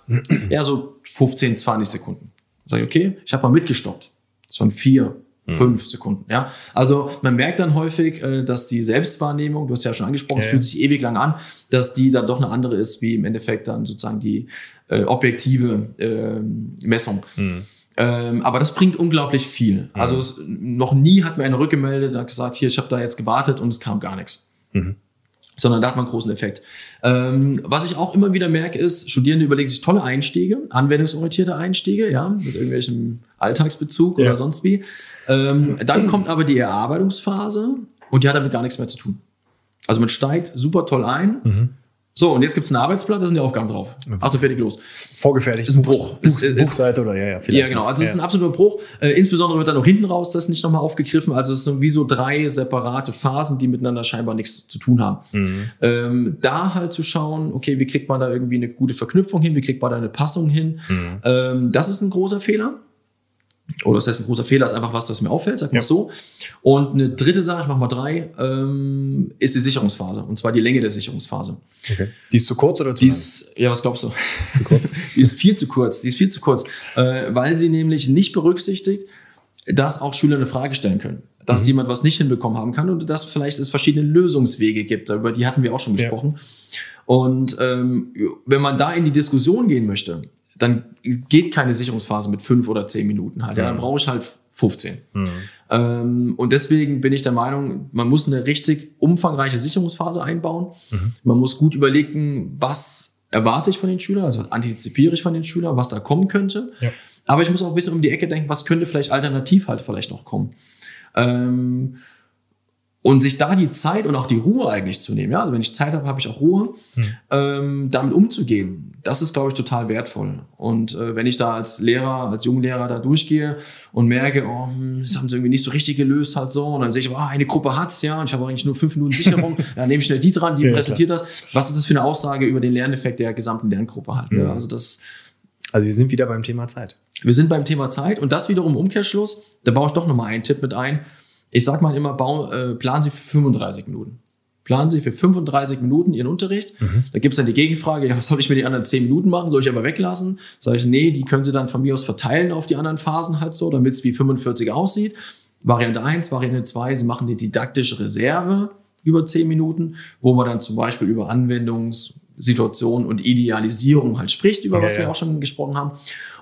ja, so 15, 20 Sekunden. Sag ich, okay, ich habe mal mitgestoppt. Das waren vier, fünf Sekunden. Ja, also man merkt dann häufig, äh, dass die Selbstwahrnehmung, du hast ja schon angesprochen, es Ja, fühlt sich ewig lang an, dass die dann doch eine andere ist, wie im Endeffekt dann sozusagen die äh, objektive ähm, Messung. Ähm, aber das bringt unglaublich viel. Also es, noch nie hat mir einer rückgemeldet, hat gesagt, hier, ich habe da jetzt gewartet und es kam gar nichts. Mhm. Sondern da hat man einen großen Effekt. Ähm, was ich auch immer wieder merke, ist, Studierende überlegen sich tolle Einstiege, anwendungsorientierte Einstiege, ja, mit irgendwelchem Alltagsbezug Ja. oder sonst wie. Ähm, dann kommt aber die Erarbeitungsphase und die hat damit gar nichts mehr zu tun. Also man steigt super toll ein, Mhm. So, und jetzt gibt es ein Arbeitsblatt, da sind die Aufgaben drauf. Achtung, fertig, los. Vorgefertigt. Ist ein Bruch. Buch, Ist- ist- Buchseite oder ja, ja, vielleicht. Ja, genau. Also es ja. ist ein absoluter Bruch. Äh, insbesondere wird dann auch hinten raus das nicht nochmal aufgegriffen. Also es sind wie so drei separate Phasen, die miteinander scheinbar nichts zu tun haben. Mhm. Ähm, da halt zu schauen, okay, wie kriegt man da irgendwie eine gute Verknüpfung hin, wie kriegt man da eine Passung hin. Mhm. Ähm, das ist ein großer Fehler. Oder das heißt, ein großer Fehler ist einfach was, was mir auffällt, sag mal Ja. so. Und eine dritte Sache, ich mach mal drei, ähm, ist die Sicherungsphase. Und zwar die Länge der Sicherungsphase. Okay. Die ist zu kurz oder zu Die lang? ist, ja, was glaubst du? zu kurz. Die ist viel zu kurz. Die ist viel zu kurz, äh, weil sie nämlich nicht berücksichtigt, dass auch Schüler eine Frage stellen können. Dass Mhm. jemand was nicht hinbekommen haben kann und dass vielleicht es verschiedene Lösungswege gibt. Über die hatten wir auch schon Ja. gesprochen. Und ähm, wenn man da in die Diskussion gehen möchte, dann geht keine Sicherungsphase mit fünf oder zehn Minuten halt. Ja, dann Mhm. brauche ich halt 15. Mhm. Ähm, und deswegen bin ich der Meinung, man muss eine richtig umfangreiche Sicherungsphase einbauen. Mhm. Man muss gut überlegen, was erwarte ich von den Schülern, also antizipiere ich von den Schülern, was da kommen könnte. Ja. Aber ich muss auch ein bisschen um die Ecke denken, was könnte vielleicht alternativ halt vielleicht noch kommen. Ähm, und sich da die Zeit und auch die Ruhe eigentlich zu nehmen. Ja? Also wenn ich Zeit habe, habe ich auch Ruhe, ähm, damit umzugehen. Das ist, glaube ich, total wertvoll. Und äh, wenn ich da als Lehrer, als Junglehrer da durchgehe und merke, oh, hm, das haben sie irgendwie nicht so richtig gelöst halt so, und dann sehe ich, oh, eine Gruppe hat's ja, und ich habe eigentlich nur fünf Minuten Sicherung, ja, nehme ich schnell die dran, die Ja, präsentiert das. Was ist das für eine Aussage über den Lerneffekt der gesamten Lerngruppe halt? Ne? Also das, Also wir sind wieder beim Thema Zeit. wir sind beim Thema Zeit und das wiederum Umkehrschluss, da baue ich doch nochmal einen Tipp mit ein. Ich sag mal immer, bau, äh, planen Sie für 35 Minuten. Planen Sie für 35 Minuten Ihren Unterricht. Da gibt's dann die Gegenfrage, ja, was soll ich mit den anderen 10 Minuten machen? Soll ich aber weglassen? Sag ich, nee, die können Sie dann von mir aus verteilen auf die anderen Phasen halt so, damit es wie 45 aussieht. Variante 1, Variante 2, Sie machen eine didaktische Reserve über 10 Minuten, wo man dann zum Beispiel über Anwendungssituationen und Idealisierung halt spricht, über Ja, was wir ja. auch schon gesprochen haben.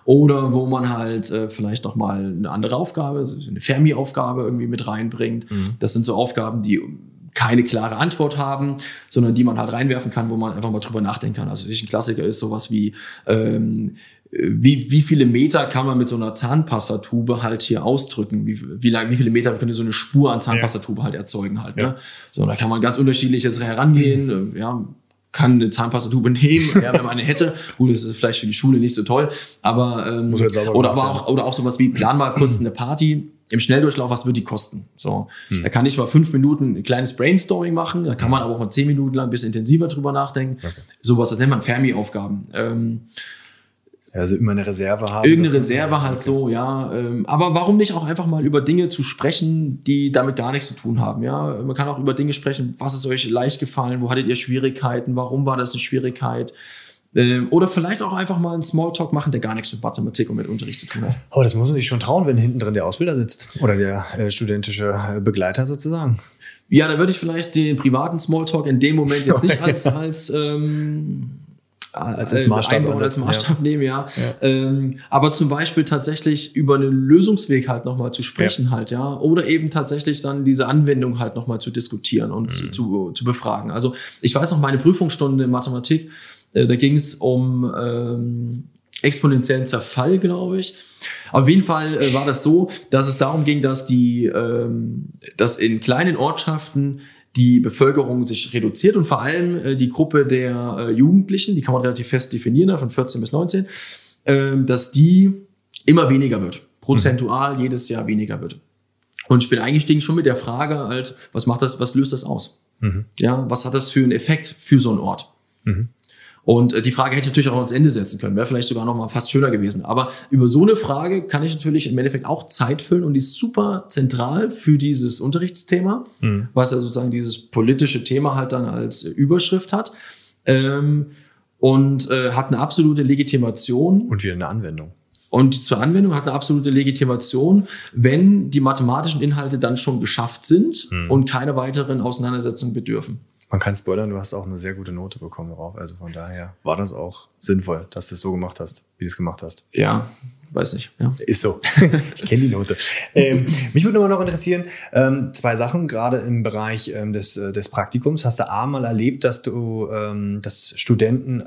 Oder wo man halt äh, vielleicht nochmal eine andere Aufgabe, eine Fermi-Aufgabe irgendwie mit reinbringt. Das sind so Aufgaben, die keine klare Antwort haben, sondern die man halt reinwerfen kann, wo man einfach mal drüber nachdenken kann. Also ein Klassiker ist sowas wie, ähm, wie, wie viele Meter kann man mit so einer Zahnpastatube halt hier ausdrücken? Wie, wie, lang, wie viele Meter könnte so eine Spur an Zahnpastatube halt erzeugen halt? Ja. Ne? So, da kann man ganz unterschiedlich jetzt herangehen. Ja, kann eine Zahnpastatube nehmen, ja, wenn man eine hätte. Gut, das ist vielleicht für die Schule nicht so toll, aber ähm, Muss sauber oder aber auch oder auch sowas wie plan mal kurz eine Party im Schnelldurchlauf, was wird die kosten? So, da kann ich mal fünf Minuten ein kleines Brainstorming machen, da kann man aber auch mal zehn Minuten lang ein bisschen intensiver drüber nachdenken. Sowas, das nennt man Fermi-Aufgaben. Ähm, Also immer eine Reserve haben. irgendeine Reserve halt so, ja. Ähm, aber warum nicht auch einfach mal über Dinge zu sprechen, die damit gar nichts zu tun haben, ja. Man kann auch über Dinge sprechen, was ist euch leicht gefallen, wo hattet ihr Schwierigkeiten, warum war das eine Schwierigkeit? Ähm, oder vielleicht auch einfach mal einen Smalltalk machen, der gar nichts mit Mathematik und mit Unterricht zu tun hat. Oh, das muss man sich schon trauen, wenn hinten drin der Ausbilder sitzt. Oder der äh, studentische äh, Begleiter sozusagen. Ja, da würde ich vielleicht den privaten Smalltalk in dem Moment jetzt nicht als, als, ähm, als, als Maßstab einbauen, als Maßstab nehmen, ja. Ähm, aber zum Beispiel tatsächlich über einen Lösungsweg halt nochmal zu sprechen halt, ja. Oder eben tatsächlich dann diese Anwendung halt nochmal zu diskutieren und zu, zu, zu befragen. Also ich weiß noch, meine Prüfungsstunde in Mathematik, äh, da ging es um ähm, exponentiellen Zerfall, glaube ich. Auf jeden Fall äh, war das so, dass es darum ging, dass die, ähm, dass in kleinen Ortschaften die Bevölkerung sich reduziert und vor allem äh, die Gruppe der äh, Jugendlichen, die kann man relativ fest definieren, ne, von 14 bis 19, ähm, dass die immer weniger wird. Prozentual jedes Jahr weniger wird. Und ich bin eingestiegen schon mit der Frage halt, was macht das, was löst das aus? Ja, was hat das für einen Effekt für so einen Ort? Und äh, die Frage hätte ich natürlich auch ans Ende setzen können, wäre vielleicht sogar noch mal fast schöner gewesen. Aber über so eine Frage kann ich natürlich im Endeffekt auch Zeit füllen und die ist super zentral für dieses Unterrichtsthema, was ja sozusagen dieses politische Thema halt dann als Überschrift hat. Ähm, und äh, hat eine absolute Legitimation Und wieder eine Anwendung. und zur Anwendung hat eine absolute Legitimation, wenn die mathematischen Inhalte dann schon geschafft sind und keine weiteren Auseinandersetzungen bedürfen. Man kann spoilern, du hast auch eine sehr gute Note bekommen darauf. Also von daher war das auch sinnvoll, dass du es so gemacht hast, wie du es gemacht hast. Ja, weiß nicht. Ja. Ist so. ich kenne die Note. Ähm, mich würde immer noch interessieren, ähm, zwei Sachen, gerade im Bereich ähm, des, äh, des Praktikums. Hast du A mal erlebt, dass du, ähm, dass Studenten,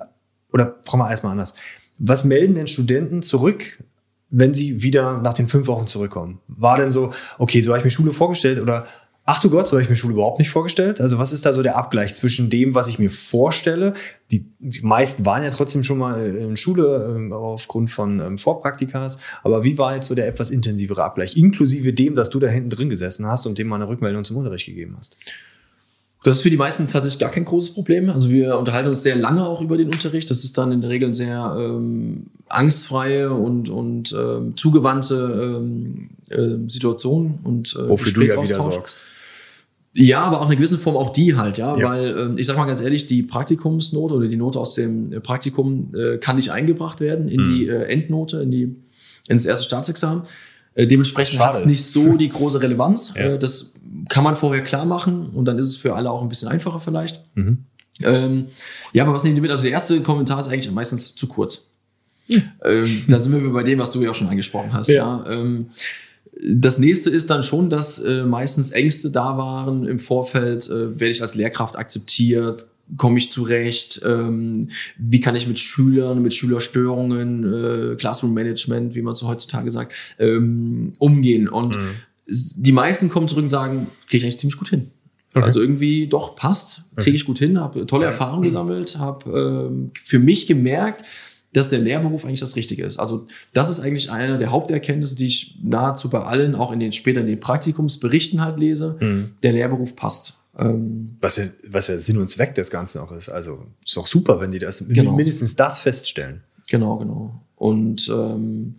oder fragen wir erstmal anders, was melden denn Studenten zurück, wenn sie wieder nach den fünf Wochen zurückkommen? War denn so, okay, so habe ich mir Schule vorgestellt oder ach du Gott, so habe ich mir Schule überhaupt nicht vorgestellt. Also was ist da so der Abgleich zwischen dem, was ich mir vorstelle? Die, die meisten waren ja trotzdem schon mal in Schule äh, aufgrund von ähm, Vorpraktikas. Aber wie war jetzt so der etwas intensivere Abgleich? Inklusive dem, dass du da hinten drin gesessen hast und dem mal eine Rückmeldung zum Unterricht gegeben hast. Das ist für die meisten tatsächlich gar kein großes Problem. Also wir unterhalten uns sehr lange auch über den Unterricht. Das ist dann in der Regel sehr ähm, angstfreie und, und ähm, zugewandte ähm, äh, Situation und äh, wofür du ja wieder sorgst. Ja, aber auch in einer gewissen Form auch die halt, ja, ja. weil ähm, ich sag mal ganz ehrlich, die Praktikumsnote oder die Note aus dem äh, Praktikum äh, kann nicht eingebracht werden in mhm. die äh, Endnote, in die ins erste Staatsexamen. Äh, dementsprechend hat es nicht so die große Relevanz. Ja. Äh, das kann man vorher klar machen und dann ist es für alle auch ein bisschen einfacher vielleicht. Mhm. Ähm, ja, aber was nehmen die mit? Also der erste Kommentar ist eigentlich meistens zu kurz. Mhm. Ähm, da sind wir bei dem, was du ja auch schon angesprochen hast. Ja. ja. Ähm, das nächste ist dann schon, dass äh, meistens Ängste da waren im Vorfeld. Äh, werde ich als Lehrkraft akzeptiert? komme ich zurecht, ähm, wie kann ich mit Schülern, mit Schülerstörungen, äh, Classroom Management, wie man so heutzutage sagt, ähm, umgehen. Und mhm. die meisten kommen zurück und sagen, kriege ich eigentlich ziemlich gut hin. Okay. Also irgendwie doch passt, kriege ich gut hin, habe tolle Erfahrungen gesammelt, habe ähm, für mich gemerkt, dass der Lehrberuf eigentlich das Richtige ist. Also das ist eigentlich eine der Haupterkenntnisse, die ich nahezu bei allen, auch in den später in den Praktikumsberichten halt lese. Mhm. Der Lehrberuf passt. Ähm, was, ja, was ja Sinn und Zweck des Ganzen auch ist. Also ist doch super, wenn die das genau. mindestens das feststellen. Genau, genau. Und ähm,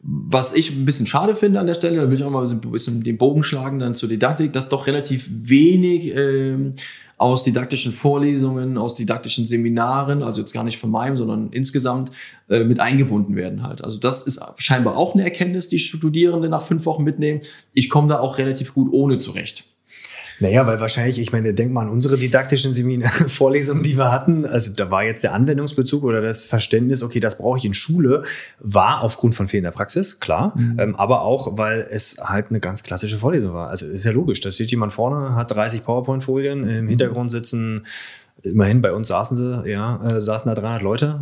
was ich ein bisschen schade finde an der Stelle, da will ich auch mal ein bisschen den Bogen schlagen dann zur Didaktik, dass doch relativ wenig ähm, aus didaktischen Vorlesungen, aus didaktischen Seminaren, also jetzt gar nicht von meinem, sondern insgesamt äh, mit eingebunden werden halt. Also das ist scheinbar auch eine Erkenntnis, die Studierende nach fünf Wochen mitnehmen. Ich komme da auch relativ gut ohne zurecht. Naja, weil wahrscheinlich, ich meine, denk mal an unsere didaktischen Seminar Vorlesungen, die wir hatten. Also da war jetzt der Anwendungsbezug oder das Verständnis, okay, das brauche ich in Schule, war aufgrund von fehlender Praxis, klar, mhm. ähm, aber auch, weil es halt eine ganz klassische Vorlesung war. Also ist ja logisch, da steht jemand vorne, hat 30 PowerPoint-Folien, im mhm. Hintergrund sitzen, immerhin bei uns saßen sie, ja, äh, saßen da 300 Leute,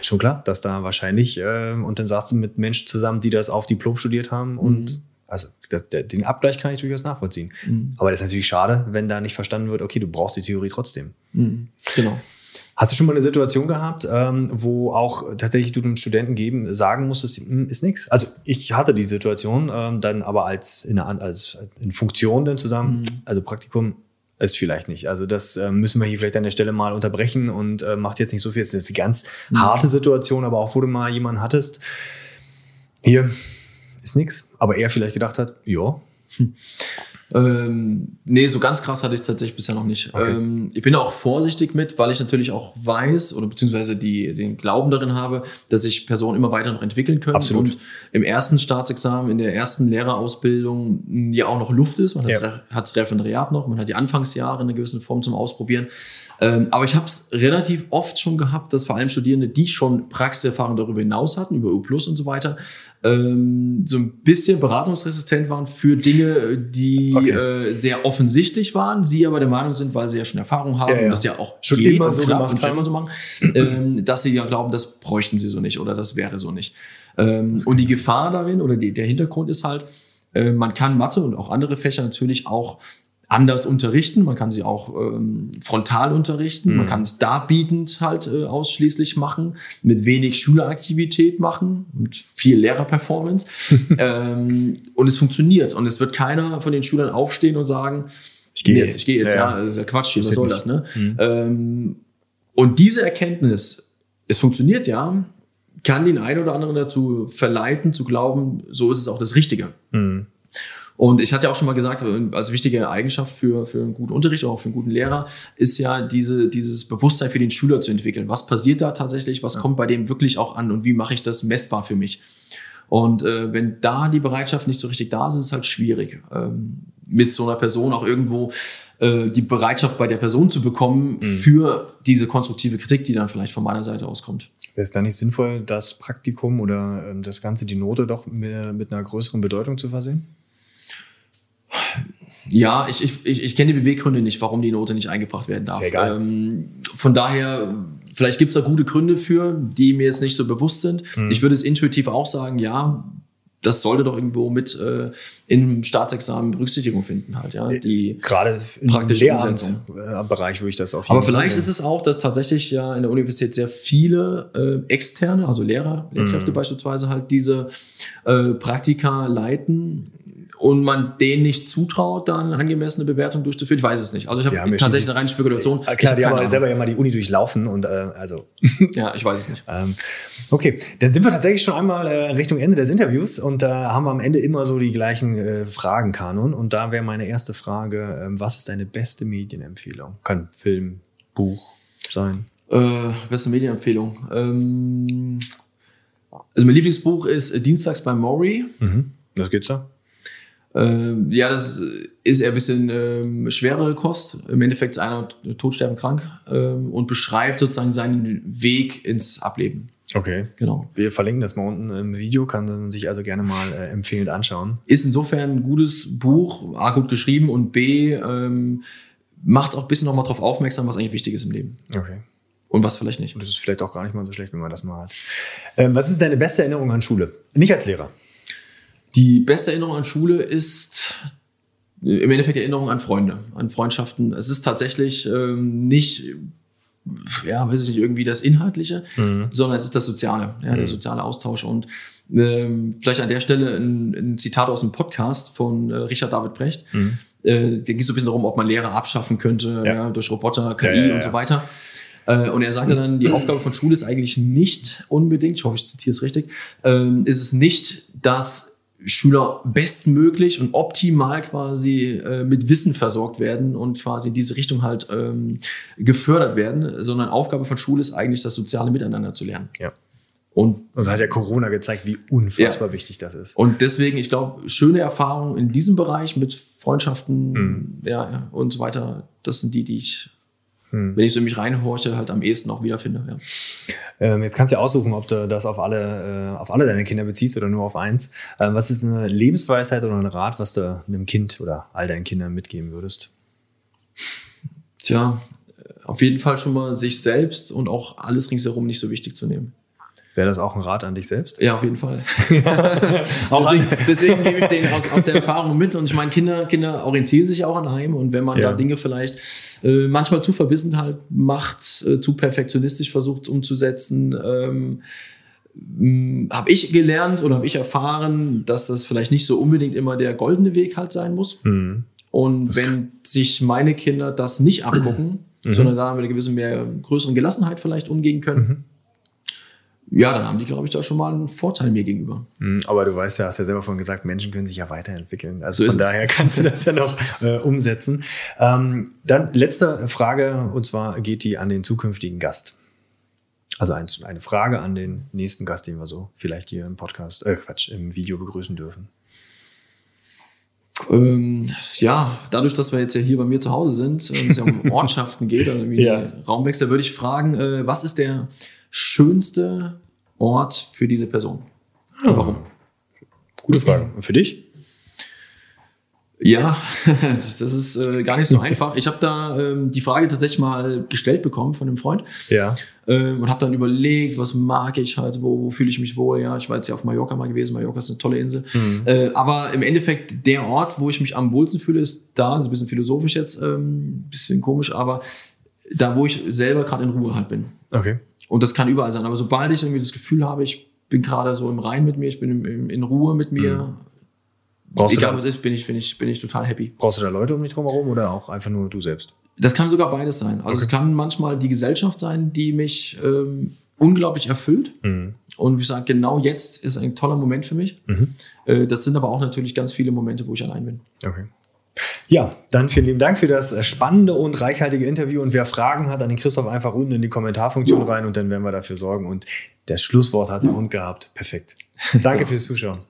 ist schon klar, dass da wahrscheinlich, äh, und dann saßen mit Menschen zusammen, die das auf Diplom studiert haben und mhm. Also das, der, den Abgleich kann ich durchaus nachvollziehen. Mhm. Aber das ist natürlich schade, wenn da nicht verstanden wird, okay, du brauchst die Theorie trotzdem. Mhm. Genau. Hast du schon mal eine Situation gehabt, ähm, wo auch tatsächlich du den Studenten geben, sagen musstest, hm, ist nichts? Also ich hatte die Situation, ähm, dann aber als in, einer, als in Funktion dann zusammen, mhm. also Praktikum ist vielleicht nicht. Also das äh, müssen wir hier vielleicht an der Stelle mal unterbrechen und äh, macht jetzt nicht so viel. Das ist eine ganz mhm. harte Situation, aber auch wo du mal jemanden hattest, hier, ist nichts, aber er vielleicht gedacht hat, ja. Hm. Ähm, nee, so ganz krass hatte ich es tatsächlich bisher noch nicht. Okay. Ähm, ich bin auch vorsichtig mit, weil ich natürlich auch weiß oder beziehungsweise die, den Glauben darin habe, dass sich Personen immer weiter noch entwickeln können. Absolut. Und im ersten Staatsexamen, in der ersten Lehrerausbildung hm, ja auch noch Luft ist. Man ja. hat das Referendariat noch, man hat die Anfangsjahre in einer gewissen Form zum Ausprobieren. Ähm, aber ich habe es relativ oft schon gehabt, dass vor allem Studierende, die schon Praxiserfahrung darüber hinaus hatten, über U Plus und so weiter, ähm, so ein bisschen beratungsresistent waren für Dinge, die okay. äh, sehr offensichtlich waren, sie aber der Meinung sind, weil sie ja schon Erfahrung haben ja, ja. und das ja auch schon immer so gemacht haben. So machen, ähm, dass sie ja glauben, das bräuchten sie so nicht oder das wäre so nicht. Ähm, und die Gefahr darin oder die, der Hintergrund ist halt, äh, man kann Mathe und auch andere Fächer natürlich auch anders unterrichten. Man kann sie auch ähm, frontal unterrichten. Mhm. Man kann es darbietend halt äh, ausschließlich machen, mit wenig Schüleraktivität machen und viel Lehrerperformance. ähm, und es funktioniert. Und es wird keiner von den Schülern aufstehen und sagen, ich gehe jetzt. Ich gehe jetzt, ja, ja. Das ist ja Quatsch hier, was soll das, ne? Mhm. Ähm, und diese Erkenntnis, es funktioniert ja, kann den einen oder anderen dazu verleiten, zu glauben, so ist es auch das Richtige. Mhm. Und ich hatte ja auch schon mal gesagt, als wichtige Eigenschaft für, für einen guten Unterricht, auch für einen guten Lehrer, ist ja diese, dieses Bewusstsein für den Schüler zu entwickeln. Was passiert da tatsächlich? Was ja. kommt bei dem wirklich auch an? Und wie mache ich das messbar für mich? Und äh, wenn da die Bereitschaft nicht so richtig da ist, ist es halt schwierig, ähm, mit so einer Person auch irgendwo äh, die Bereitschaft bei der Person zu bekommen mhm. für diese konstruktive Kritik, die dann vielleicht von meiner Seite auskommt. Wäre es da nicht sinnvoll, das Praktikum oder ähm, das Ganze, die Note doch mehr, mit einer größeren Bedeutung zu versehen? Ja, ich, ich, ich, ich kenne die Beweggründe nicht, warum die Note nicht eingebracht werden darf. Sehr geil. Ähm, von daher, vielleicht gibt es da gute Gründe für, die mir jetzt nicht so bewusst sind. Mhm. Ich würde es intuitiv auch sagen, ja, das sollte doch irgendwo mit äh, im Staatsexamen Berücksichtigung finden halt, ja. Die Gerade im praktische Lehramtbereich würde ich das auf jeden Aber Fall vielleicht sehen. ist es auch, dass tatsächlich ja in der Universität sehr viele äh, externe, also Lehrer, Lehrkräfte beispielsweise halt diese äh, Praktika leiten und man denen nicht zutraut, da eine angemessene Bewertung durchzuführen. Ich weiß es nicht. Also ich habe ja tatsächlich eine reine Spekulation. Ich Klar, die haben Ahnung. selber ja mal die Uni durchlaufen und äh, also Ja, ich weiß es nicht. Ähm, okay, dann sind wir tatsächlich schon einmal äh, Richtung Ende des Interviews und da haben wir am Ende immer so die gleichen äh, Fragen, Kanon. Und da wäre meine erste Frage, ähm, was ist deine beste Medienempfehlung? Kann Film, Buch sein. Äh, beste Medienempfehlung. Ähm, also mein Lieblingsbuch ist äh, Dienstags bei Maury. Mhm. Was geht's da? Ähm, ja, das ist eher ein bisschen ähm, schwerere Kost. Im Endeffekt ist einer todsterbend krank ähm, und beschreibt sozusagen seinen Weg ins Ableben. Okay. Genau. Wir verlinken das mal unten im Video, kann man sich also gerne mal äh, empfehlend anschauen. Ist insofern ein gutes Buch, A, gut geschrieben und B, ähm, macht es auch ein bisschen nochmal darauf aufmerksam, was eigentlich wichtig ist im Leben. Okay. Und was vielleicht nicht. Und das ist vielleicht auch gar nicht mal so schlecht, wenn man das mal hat. Ähm, was ist deine beste Erinnerung an Schule? Nicht als Lehrer. Die beste Erinnerung an Schule ist im Endeffekt Erinnerung an Freunde, an Freundschaften. Es ist tatsächlich ähm, nicht, ja, weiß ich nicht, irgendwie das Inhaltliche, sondern es ist das Soziale, ja, der soziale Austausch. Und ähm, vielleicht an der Stelle ein, ein Zitat aus dem Podcast von äh, Richard David Brecht. Äh, da ging es so ein bisschen darum, ob man Lehrer abschaffen könnte Ja. ja. durch Roboter, KI ja. und so weiter. Äh, Und er sagte dann, die Aufgabe von Schule ist eigentlich nicht unbedingt, ich hoffe, ich zitiere es richtig, ähm, ist es nicht, dass Schüler bestmöglich und optimal quasi äh, mit Wissen versorgt werden und quasi in diese Richtung halt ähm, gefördert werden, sondern Aufgabe von Schule ist eigentlich, das soziale Miteinander zu lernen. Ja. Und Also hat ja Corona gezeigt, wie unfassbar wichtig das ist. und deswegen, ich glaube, schöne Erfahrungen in diesem Bereich mit Freundschaften ja, ja, und so weiter, das sind die, die ich, wenn ich so in mich reinhorche, halt am ehesten auch wiederfinde. Ja. Ähm, jetzt kannst du ja aussuchen, ob du das auf alle, äh, auf alle deine Kinder beziehst oder nur auf eins. Ähm, was ist eine Lebensweisheit oder ein Rat, was du einem Kind oder all deinen Kindern mitgeben würdest? Tja, auf jeden Fall schon mal sich selbst und auch alles ringsherum nicht so wichtig zu nehmen. Wäre das auch ein Rat an dich selbst? Ja, auf jeden Fall. Auch deswegen, deswegen gebe ich den aus, aus der Erfahrung mit. Und ich meine, Kinder, Kinder orientieren sich auch an einem. Und wenn man Ja. da Dinge vielleicht äh, manchmal zu verbissen halt macht, äh, zu perfektionistisch versucht umzusetzen, ähm, habe ich gelernt oder habe ich erfahren, dass das vielleicht nicht so unbedingt immer der goldene Weg halt sein muss. Mhm. Und wenn sich meine Kinder das nicht abgucken, sondern da mit einer gewissen mehr größeren Gelassenheit vielleicht umgehen können, ja, dann haben die, glaube ich, da schon mal einen Vorteil mir gegenüber. Mhm, Aber du weißt ja, hast ja selber vorhin gesagt, Menschen können sich ja weiterentwickeln. Also So von ist es. daher kannst du das ja noch äh, umsetzen. Ähm, dann letzte Frage, und zwar geht die an den zukünftigen Gast. Also ein, eine Frage an den nächsten Gast, den wir so vielleicht hier im Podcast, äh Quatsch, im Video begrüßen dürfen. Ähm, ja, dadurch, dass wir jetzt ja hier bei mir zu Hause sind und es ja um Ortschaften geht, also irgendwie Ja. Raumwechsel, würde ich fragen, äh, was ist der schönste Ort für diese Person? Und warum? Gute Frage. Und für dich? Ja, das ist äh, gar nicht so einfach. Ich habe da ähm, die Frage tatsächlich mal gestellt bekommen von einem Freund Ja. ähm, und habe dann überlegt, was mag ich halt, wo, wo fühle ich mich wohl. Ja, ich war jetzt ja auf Mallorca mal gewesen. Mallorca ist eine tolle Insel. Äh, aber im Endeffekt der Ort, wo ich mich am wohlsten fühle, ist da. Das ist ein bisschen philosophisch jetzt, ähm, ein bisschen komisch, aber da, wo ich selber gerade in Ruhe halt bin. Okay. Und das kann überall sein. Aber sobald ich irgendwie das Gefühl habe, ich bin gerade so im Rein mit mir, ich bin im, im, in Ruhe mit mir, du, egal da, was ist, bin ich, bin, ich, bin ich total happy. brauchst du da Leute um dich drumherum oder auch einfach nur du selbst? Das kann sogar beides sein. Also es kann manchmal die Gesellschaft sein, die mich ähm, unglaublich erfüllt. Und ich sage, genau jetzt ist ein toller Moment für mich. Äh, das sind aber auch natürlich ganz viele Momente, wo ich allein bin. Okay. Ja, dann vielen lieben Dank für das äh, spannende und reichhaltige Interview. Und wer Fragen hat, an den Christoph einfach unten in die Kommentarfunktion rein und dann werden wir dafür sorgen. Und das Schlusswort hat der Hund gehabt. Perfekt. Danke fürs Zuschauen.